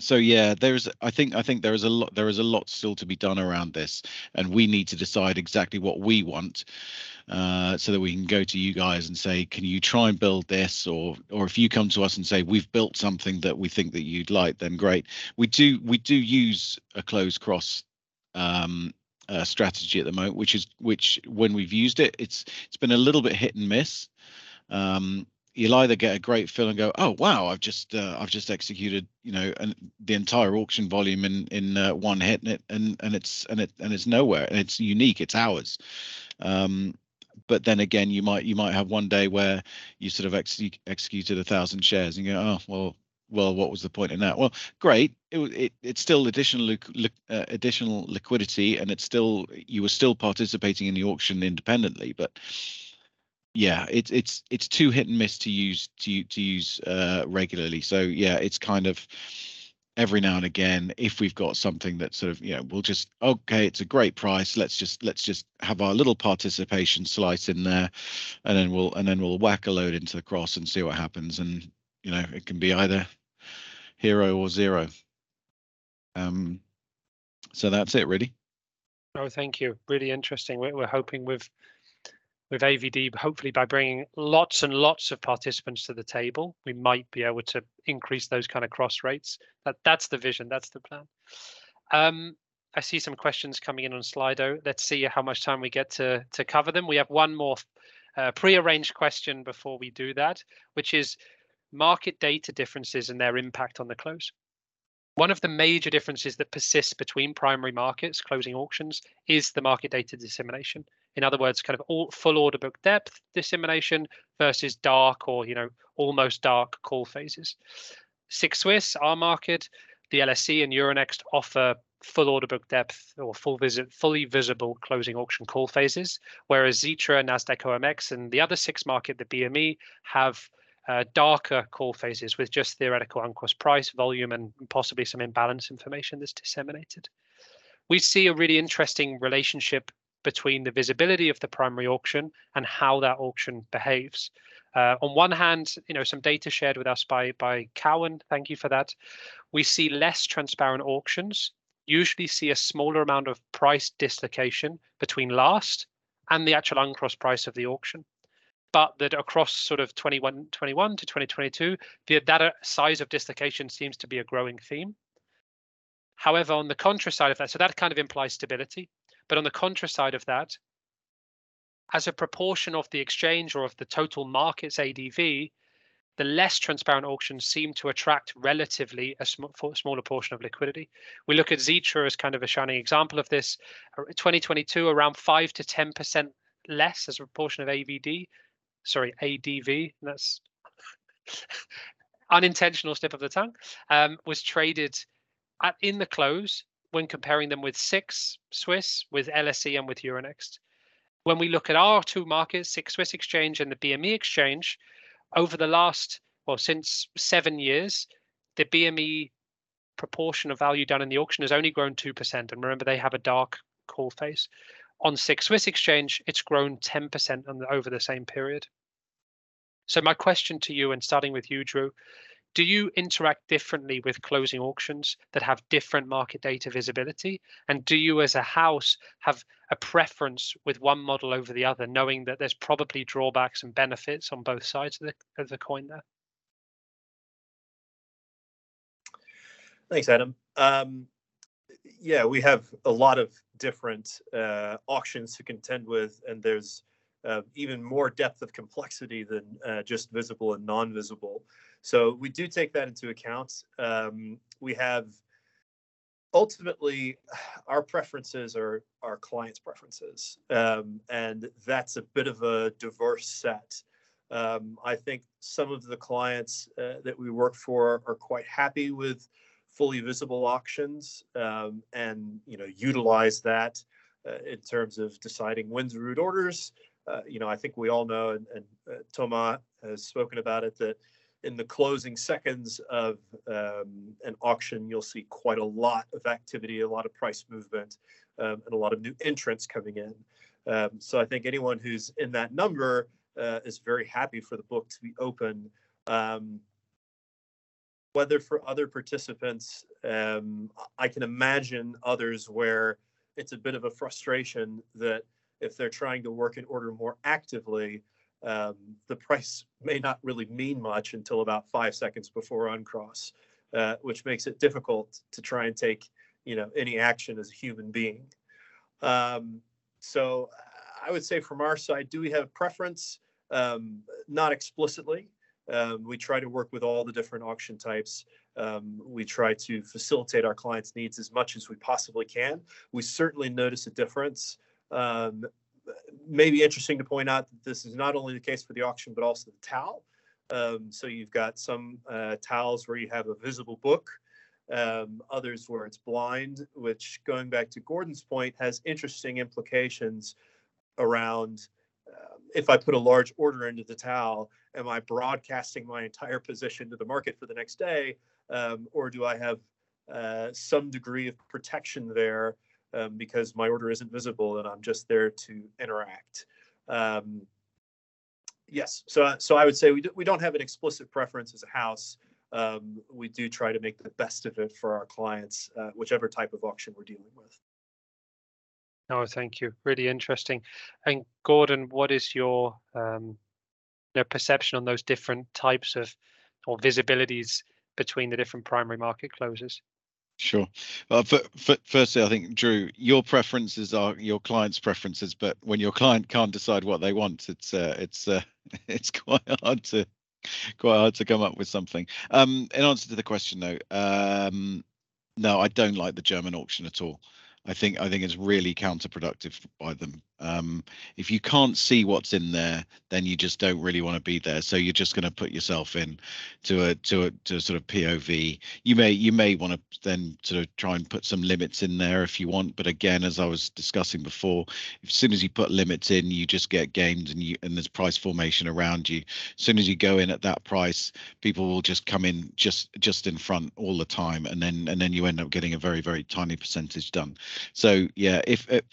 so yeah, there's I think I think there is a lot there is a lot still to be done around this, and we need to decide exactly what we want, uh, so that we can go to you guys and say, can you try and build this, or or if you come to us and say we've built something that we think that you'd like, then great. We do we do use a closed cross um, uh, strategy at the moment, which is which when we've used it, it's it's been a little bit hit and miss. Um, you'll either get a great fill and go, "Oh wow, I've just uh, I've just executed you know the entire auction volume in in uh, one hit, and it and and it's and it and it's nowhere, and it's unique, it's ours." Um, but then again, you might you might have one day where you sort of ex- executed a thousand shares, and you go, "Oh well." Well, what was the point in that? Well, great. It it it's still additional uh, additional liquidity, and it's still you were still participating in the auction independently. But yeah it's it's it's too hit and miss to use to to use uh regularly. So yeah it's kind of every now and again if we've got something that sort of you know we'll just okay it's a great price. Let's just let's just have our little participation slice in there and then we'll and then we'll whack a load into the cross and see what happens. And you know it can be either hero or zero. Um so that's it really. Oh thank you. Really interesting. We're, we're hoping with with AVD, hopefully by bringing lots and lots of participants to the table, we might be able to increase those kind of cross rates. That that's the vision, that's the plan. Um, I see some questions coming in on Slido. Let's see how much time we get to to cover them. We have one more uh, pre-arranged question before we do that, which is market data differences and their impact on the close. One of the major differences that persists between primary markets, closing auctions, is the market data dissemination. In other words, kind of all, full order book depth dissemination versus dark or you know almost dark call phases. Six Swiss, our market, the LSE and Euronext offer full order book depth or full visit, fully visible closing auction call phases, whereas Xetra, Nasdaq OMX, and the other six market, the BME, have uh, darker call phases with just theoretical uncross price, volume, and possibly some imbalance information that's disseminated. We see a really interesting relationship between the visibility of the primary auction and how that auction behaves. Uh, on one hand, you know, some data shared with us by by Cowen, thank you for that. We see less transparent auctions, usually see a smaller amount of price dislocation between last and the actual uncross price of the auction. But that across sort of 21, 21 to 2022, the that size of dislocation seems to be a growing theme. However, on the contra side of that, so that kind of implies stability. But on the contra side of that, as a proportion of the exchange or of the total market's ADV, the less transparent auctions seem to attract relatively a sm smaller portion of liquidity. We look at Xetra as kind of a shining example of this. 2022, around 5 to 10% less as a proportion of AVD, sorry, ADV, that's unintentional slip of the tongue, um, was traded at, in the close when comparing them with SIX Swiss, with LSE, and with Euronext. When we look at our two markets, SIX Swiss Exchange and the BME Exchange, over the last, well, since seven years, the BME proportion of value done in the auction has only grown 2%. And remember, they have a dark call phase. On SIX Swiss Exchange, it's grown 10% the, over the same period. So my question to you, and starting with you, Drew, do you interact differently with closing auctions that have different market data visibility? And do you, as a house, have a preference with one model over the other, knowing that there's probably drawbacks and benefits on both sides of the, of the coin there? Thanks, Adam. Um, yeah, we have a lot of different uh, auctions to contend with, and there's uh, even more depth of complexity than uh, just visible and non-visible. So we do take that into account. Um, we have ultimately our preferences are our clients' preferences, um, and that's a bit of a diverse set. Um, I think some of the clients uh, that we work for are quite happy with fully visible auctions um, and you know utilize that uh, in terms of deciding when to route orders. Uh, you know, I think we all know, and, and uh, Thomas has spoken about it, that in the closing seconds of um, an auction, you'll see quite a lot of activity, a lot of price movement, um, and a lot of new entrants coming in. Um, so I think anyone who's in that number uh, is very happy for the book to be open. Um, whether for other participants, um, I can imagine others where it's a bit of a frustration that if they're trying to work in order more actively, um, the price may not really mean much until about five seconds before uncross, uh, which makes it difficult to try and take you know any action as a human being. Um, so I would say from our side, do we have preference? Um, not explicitly. Um, we try to work with all the different auction types. Um, we try to facilitate our clients' needs as much as we possibly can. We certainly notice a difference um, may be interesting to point out that this is not only the case for the auction, but also the TAL. Um, so you've got some uh, TALs where you have a visible book, um, others where it's blind, which going back to Gordon's point has interesting implications around uh, if I put a large order into the TAL, am I broadcasting my entire position to the market for the next day? Um, or do I have uh, some degree of protection there um, because my order isn't visible and I'm just there to interact. Um, yes, so so I would say we do, we don't have an explicit preference as a house. Um, we do try to make the best of it for our clients, uh, whichever type of auction we're dealing with. Oh, thank you. Really interesting. And Gordon, what is your um, you know, perception on those different types of or visibilities between the different primary market closes? Sure. Uh, for, for, firstly, I think Drew, your preferences are your client's preferences, but when your client can't decide what they want, it's uh, it's uh, it's quite hard to quite hard to come up with something. Um, in answer to the question, though, um, no, I don't like the German auction at all. I think I think it's really counterproductive by them. Um, if you can't see what's in there, then you just don't really want to be there. So you're just going to put yourself in to a to a to a sort of POV. You may you may want to then sort of try and put some limits in there if you want. But again, as I was discussing before, as soon as you put limits in, you just get gamed and you and there's price formation around you. As soon as you go in at that price, people will just come in just just in front all the time, and then and then you end up getting a very very tiny percentage done. So yeah, if it,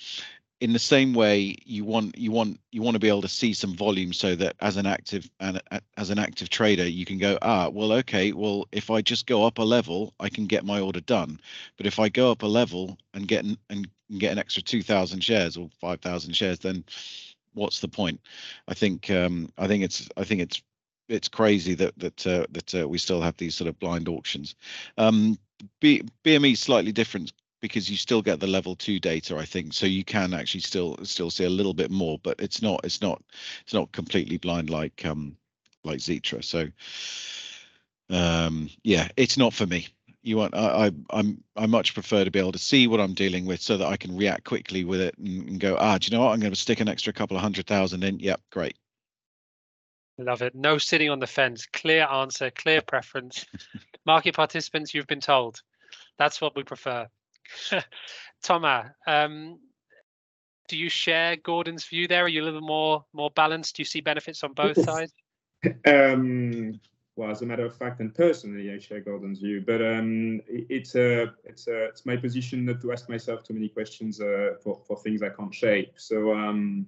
in the same way you want you want you want to be able to see some volume so that as an active and as an active trader you can go ah well okay well if i just go up a level i can get my order done. But if i go up a level and get an, and get an extra 2000 shares or 5000 shares then what's the point? I think um i think it's i think it's it's crazy that that uh, that uh, we still have these sort of blind auctions. Um B, bme is slightly different because you still get the level two data i think so you can actually still still see a little bit more but it's not it's not it's not completely blind like um like Xetra so um yeah it's not for me you want I, I i'm i much prefer to be able to see what i'm dealing with so that i can react quickly with it and, and go ah do you know what i'm going to stick an extra couple of hundred thousand in yep great Love it. No sitting on the fence. Clear answer, clear preference. Market participants, you've been told. That's what we prefer. Thomas, um, do you share Gordon's view there? Are you a little more more balanced? Do you see benefits on both sides? Um, well, as a matter of fact, and personally, I share Gordon's view. But um, it's a it's a, it's my position not to ask myself too many questions uh, for for things I can't shape. So. Um,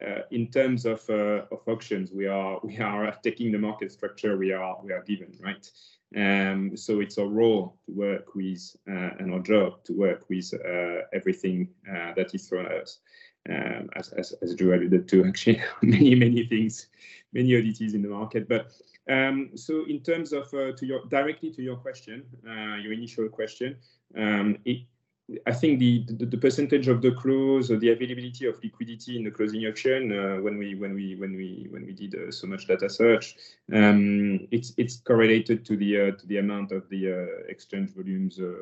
uh, in terms of, uh, of auctions, we are we are taking the market structure we are we are given, right? Um, so it's our role to work with uh, and our job to work with uh, everything uh, that is thrown at us. Um, as, as, as Drew alluded to, actually, many, many things, many oddities in the market. But um, so in terms of uh, to your directly to your question, uh, your initial question, um, it, I think the, the, the percentage of the close, or the availability of liquidity in the closing auction, uh, when we when we when we when we did uh, so much data search, um, it's it's correlated to the uh, to the amount of the uh, exchange volumes uh,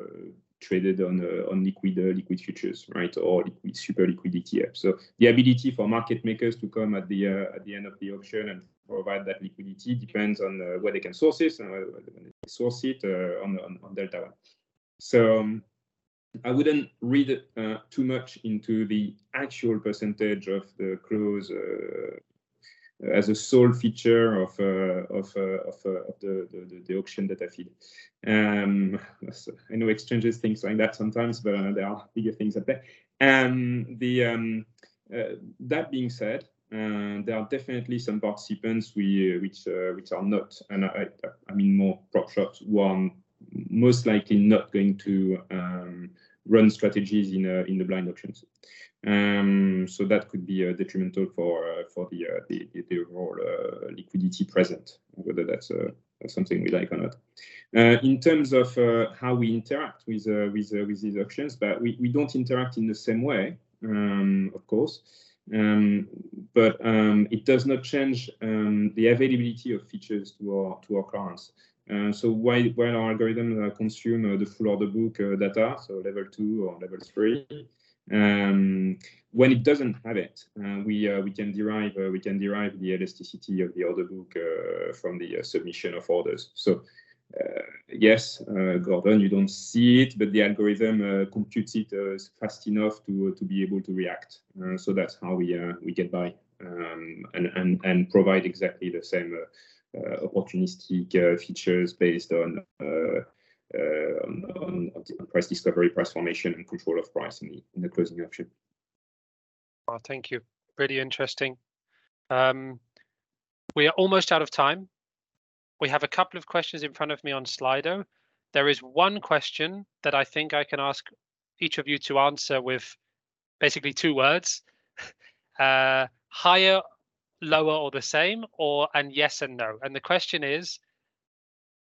traded on uh, on liquid liquid futures, right, or liquid super liquid ETF. So the ability for market makers to come at the at the end of the auction and provide that liquidity depends on where they can source it and where they source it on, on, on Delta One. So um, I wouldn't read uh, too much into the actual percentage of the close uh, as a sole feature of uh, of, uh, of, uh, of the, the, the, auction data feed. Um, I know exchanges things like that sometimes, but uh, there are bigger things at play. And the um, that being said, uh, there are definitely some participants we, which uh, which are not, and I, I mean more prop shops are most likely not going to um, run strategies in uh, in the blind auctions. Um, so that could be uh, detrimental for uh, for the, the, the overall liquidity present, whether that's something we like or not. Uh, in terms of uh, how we interact with uh, with with these auctions, but we, we don't interact in the same way, um, of course. Um, but um, it does not change um, the availability of features to our to our clients. Uh, so while, while our algorithm uh, consume uh, the full order book uh, data, so level two or level three, um, when it doesn't have it, uh, we we can derive we can derive the elasticity of the order book from the submission of orders. So yes, Gordon, you don't see it, but the algorithm computes it fast enough to to be able to react. so that's how we we get by um, and and and provide exactly the same uh, opportunistic uh, features based on uh, uh, on, on, on, price discovery, price formation, and control of price in the, in the closing auction. Oh, thank you. Really interesting. Um, we are almost out of time. We have a couple of questions in front of me on Slido. There is one question that I think I can ask each of you to answer with basically two words. Uh, higher, lower, or the same, or and yes and no. And the question is,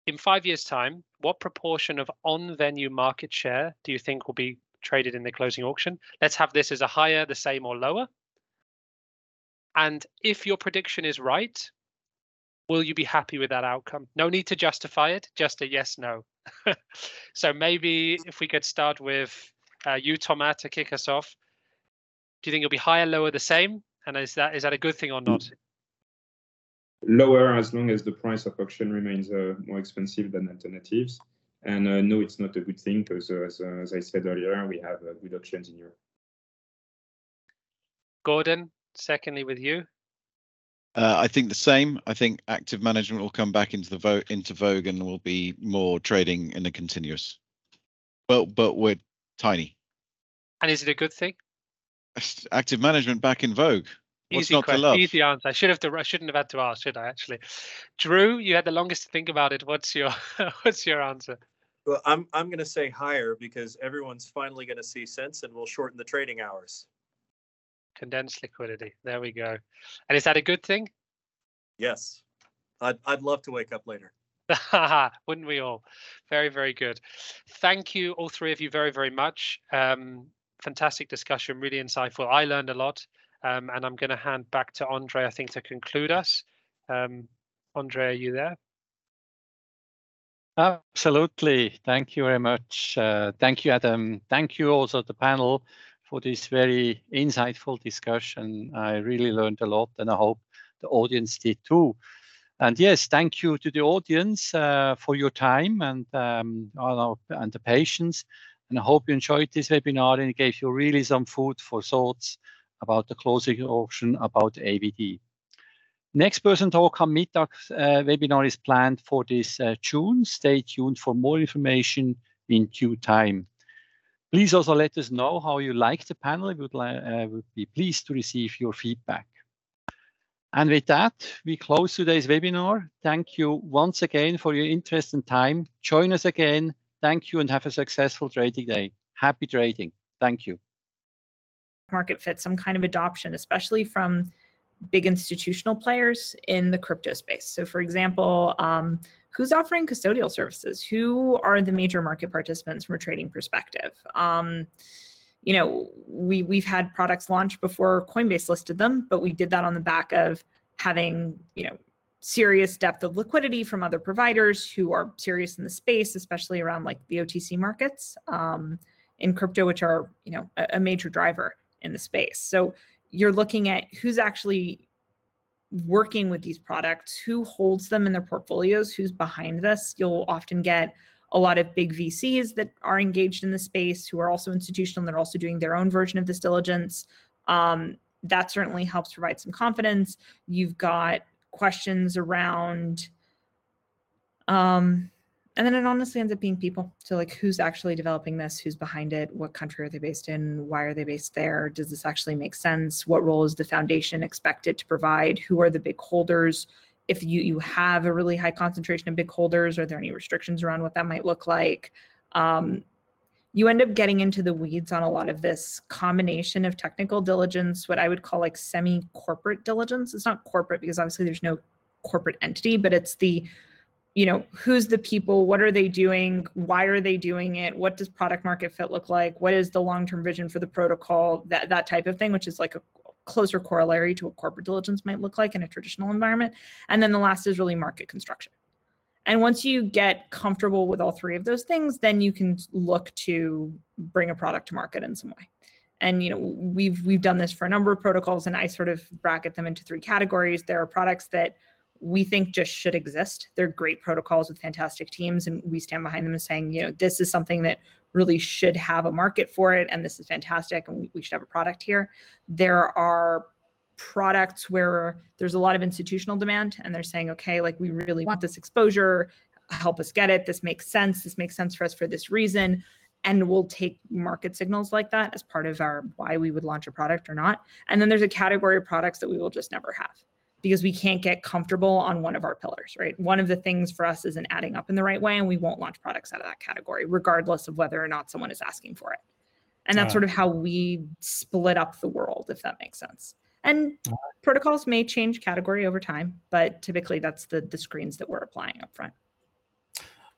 in five years' time, what proportion of on-venue market share do you think will be traded in the closing auction? Let's have this as a higher, the same, or lower. And if your prediction is right, will you be happy with that outcome? No need to justify it, just a yes, no. so maybe if we could start with uh, you, Thomas, to kick us off. Do you think it'll be higher, lower, the same? And is that is that a good thing or not? Lower as long as the price of auction remains uh, more expensive than alternatives. And uh, no, it's not a good thing because, uh, as, uh, as, I said earlier, we have uh, good options in Europe. Gordon, secondly, with you. Uh, I think the same. I think active management will come back into the vote into vogue and will be more trading in the continuous. But but we're tiny. And is it a good thing? Active management back in vogue. What's easy not question, to love? easy answer. I should have to, I shouldn't have had to ask, should I? Actually, Drew, you had the longest to think about it. What's your what's your answer? Well, I'm I'm going to say higher because everyone's finally going to see sense and we'll shorten the trading hours. Condensed liquidity. There we go. And is that a good thing? Yes. I'd, I'd love to wake up later. Wouldn't we all? Very, very good. Thank you, all three of you, very, very much. Um, fantastic discussion, really insightful. I learned a lot. Um, and I'm going to hand back to Andre, I think, to conclude us. Um, Andre, are you there? Absolutely. Thank you very much. Uh, thank you, Adam. Thank you also the panel for this very insightful discussion. I really learned a lot and I hope the audience did too. And yes, thank you to the audience uh, for your time and um, and the patience. And I hope you enjoyed this webinar and it gave you really some food for thoughts about the closing auction about AVD. Next BörsenTalk on Mittag uh, webinar is planned for this uh, June. Stay tuned for more information in due time. Please also let us know how you like the panel. We would, uh, would be pleased to receive your feedback. And with that, we close today's webinar. Thank you once again for your interest and time. Join us again. Thank you and have a successful trading day. Happy trading. Thank you. Market fit some kind of adoption, especially from big institutional players in the crypto space. So, for example, um, who's offering custodial services? Who are the major market participants from a trading perspective? Um, you know, we we've had products launched before Coinbase listed them, but we did that on the back of having you know serious depth of liquidity from other providers who are serious in the space, especially around like the OTC markets um, in crypto, which are you know a, a major driver in the space. So you're looking at who's actually working with these products, who holds them in their portfolios, who's behind this. You'll often get a lot of big VCs that are engaged in the space who are also institutional they're also doing their own version of this diligence. Um, that certainly helps provide some confidence. You've got questions around um, and then it honestly ends up being people. So like who's actually developing this, who's behind it, what country are they based in, why are they based there? Does this actually make sense? What role is the foundation expected to provide? Who are the big holders? If you you have a really high concentration of big holders, are there any restrictions around what that might look like? Um, you end up getting into the weeds on a lot of this combination of technical diligence, what I would call like semi-corporate diligence. It's not corporate because obviously there's no corporate entity, but it's the you know who's the people what are they doing why are they doing it what does product market fit look like what is the long-term vision for the protocol that that type of thing which is like a closer corollary to what corporate diligence might look like in a traditional environment and then the last is really market construction and once you get comfortable with all three of those things then you can look to bring a product to market in some way and you know we've we've done this for a number of protocols and i sort of bracket them into three categories there are products that we think just should exist. They're great protocols with fantastic teams, and we stand behind them as saying, you know, this is something that really should have a market for it, and this is fantastic, and we, we should have a product here. There are products where there's a lot of institutional demand, and they're saying, okay, like we really want this exposure. help us get it. This makes sense. This makes sense for us for this reason. And we'll take market signals like that as part of our why we would launch a product or not. And then there's a category of products that we will just never have because we can't get comfortable on one of our pillars, right? One of the things for us isn't adding up in the right way, and we won't launch products out of that category, regardless of whether or not someone is asking for it. And that's Ah. sort of how we split up the world, if that makes sense. And protocols may change category over time, but typically that's the the screens that we're applying up front.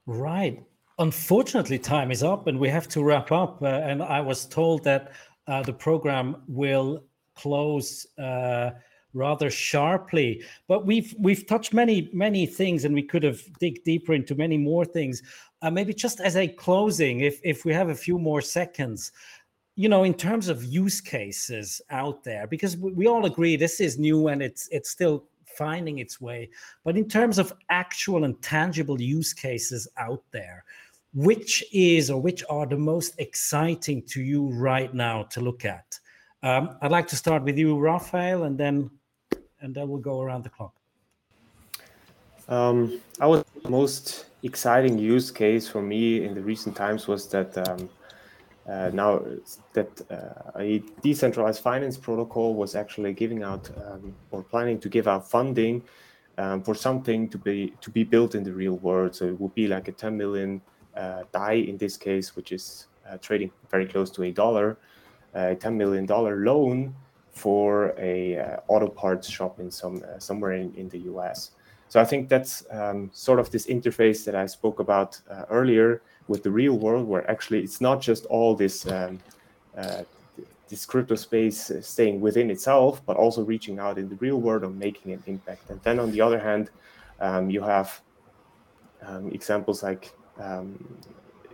Right. Unfortunately, time is up and we have to wrap up. Uh, and I was told that uh, the program will close uh, rather sharply. But we've we've touched many many things, and we could have dig deeper into many more things. Uh, maybe just as a closing, if if we have a few more seconds, you know, in terms of use cases out there, because we, all agree this is new and it's it's still finding its way. But in terms of actual and tangible use cases out there, which is or which are the most exciting to you right now to look at? Um, I'd like to start with you, Raphael, and then and then we'll go around the clock. Um, I was most exciting use case for me in the recent times was that um, uh, now that uh, a decentralized finance protocol was actually giving out um, or planning to give out funding um, for something to be to be built in the real world. So it would be like a 10 million uh, DAI in this case, which is uh, trading very close to a dollar, a 10 million dollar loan for a uh, auto parts shop in some uh, somewhere in, in the US. So I think that's um, sort of this interface that I spoke about uh, earlier with the real world, where actually it's not just all this um, uh, this crypto space uh, staying within itself, but also reaching out in the real world and making an impact. And then on the other hand, um, you have um, examples like um,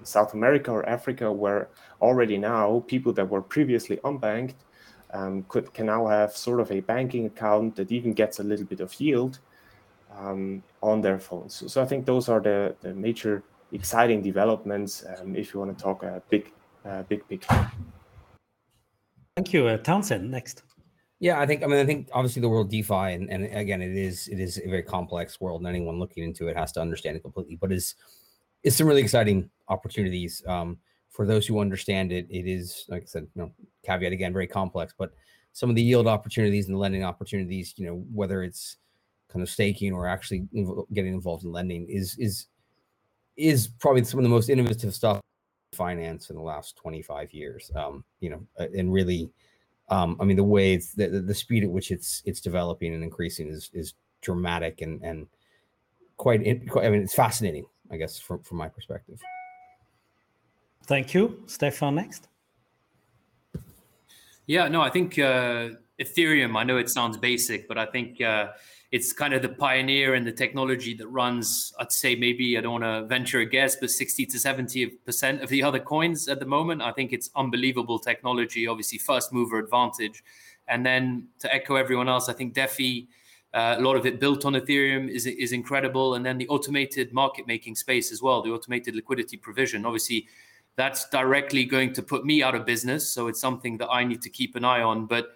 South America or Africa, where already now people that were previously unbanked um, could can now have sort of a banking account that even gets a little bit of yield um, on their phones. So, so I think those are the, the major exciting developments um, if you want to talk a big, uh, big picture. Thank you, uh, Townsend. Next. Yeah, I think I mean I think obviously the world DeFi and, and again it is it is a very complex world and anyone looking into it has to understand it completely. But is it's some really exciting opportunities. Um, for those who understand it, it is like I said, you know, caveat again, very complex, but some of the yield opportunities and the lending opportunities, you know, whether it's kind of staking or actually getting involved in lending is is is probably some of the most innovative stuff in finance in the last 25 years. Um, you know, uh, and really um, I mean, the way it's the, the speed at which it's it's developing and increasing is is dramatic and and quite, quite I mean, it's fascinating, I guess, from from my perspective. Thank you, Stefan. Next. Yeah, no, I think uh, Ethereum. I know it sounds basic, but I think uh, it's kind of the pioneer in the technology that runs. I'd say maybe I don't want to venture a guess, but sixty to seventy percent of the other coins at the moment. I think it's unbelievable technology. Obviously, first mover advantage, and then to echo everyone else, I think DeFi. Uh, a lot of it built on Ethereum is is incredible, and then the automated market making space as well, the automated liquidity provision. Obviously, that's directly going to put me out of business. So it's something that I need to keep an eye on. But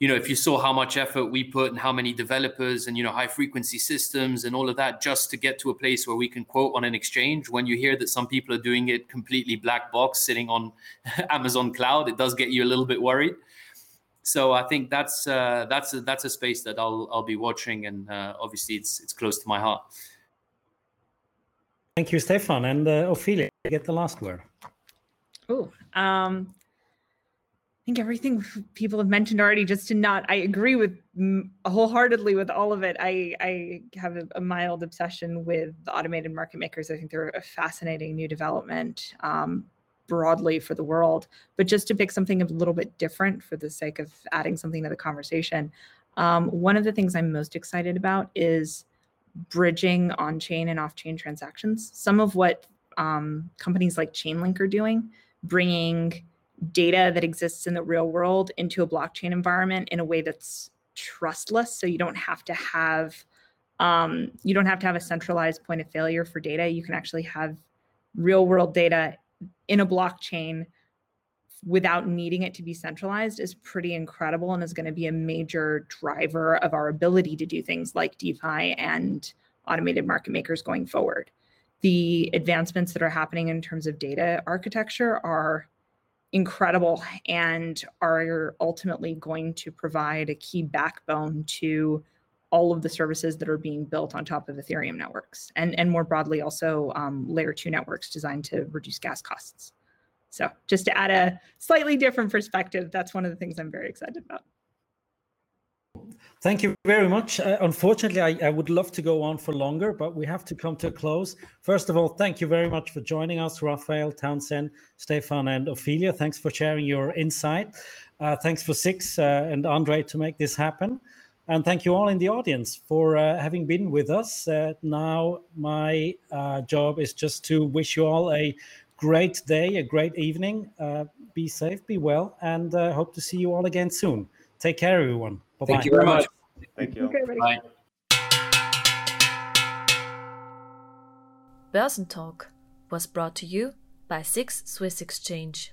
you know, if you saw how much effort we put and how many developers and you know high frequency systems and all of that just to get to a place where we can quote on an exchange, when you hear that some people are doing it completely black box sitting on Amazon cloud, it does get you a little bit worried. So I think that's uh, that's a, that's a space that I'll I'll be watching, and uh, obviously it's it's close to my heart. Thank you, Stefan. And uh, Ophelia, get the last word. Oh, um, I think everything people have mentioned already. Just to not, I agree with wholeheartedly with all of it. I I have a, mild obsession with automated market makers. I think they're a fascinating new development um, broadly for the world. But just to pick something a little bit different for the sake of adding something to the conversation, um, one of the things I'm most excited about is bridging on-chain and off-chain transactions. Some of what um, companies like Chainlink are doing, bringing data that exists in the real world into a blockchain environment in a way that's trustless. So you don't have to have um, you don't have to have a centralized point of failure for data. You can actually have real world data in a blockchain without needing it to be centralized is pretty incredible and is going to be a major driver of our ability to do things like DeFi and automated market makers going forward. the advancements that are happening in terms of data architecture are incredible and are ultimately going to provide a key backbone to all of the services that are being built on top of Ethereum networks and, and more broadly also um, layer two networks designed to reduce gas costs. So just to add a slightly different perspective, that's one of the things I'm very excited about. Thank you very much. Uh, unfortunately, I, I, would love to go on for longer, but we have to come to a close. First of all, thank you very much for joining us, Raphael, Townsend, Stefan, and Ophelia. Thanks for sharing your insight. Uh, thanks for Six uh, and Andre to make this happen. And thank you all in the audience for uh, having been with us. Uh, now, my uh, job is just to wish you all a great day, a great evening. be safe, be well, and hope to see you all again soon. Take care, everyone. Bye-bye. Thank you very much. Thank you. Okay, Bye. Börsentalk was brought to you by SIX Swiss Exchange.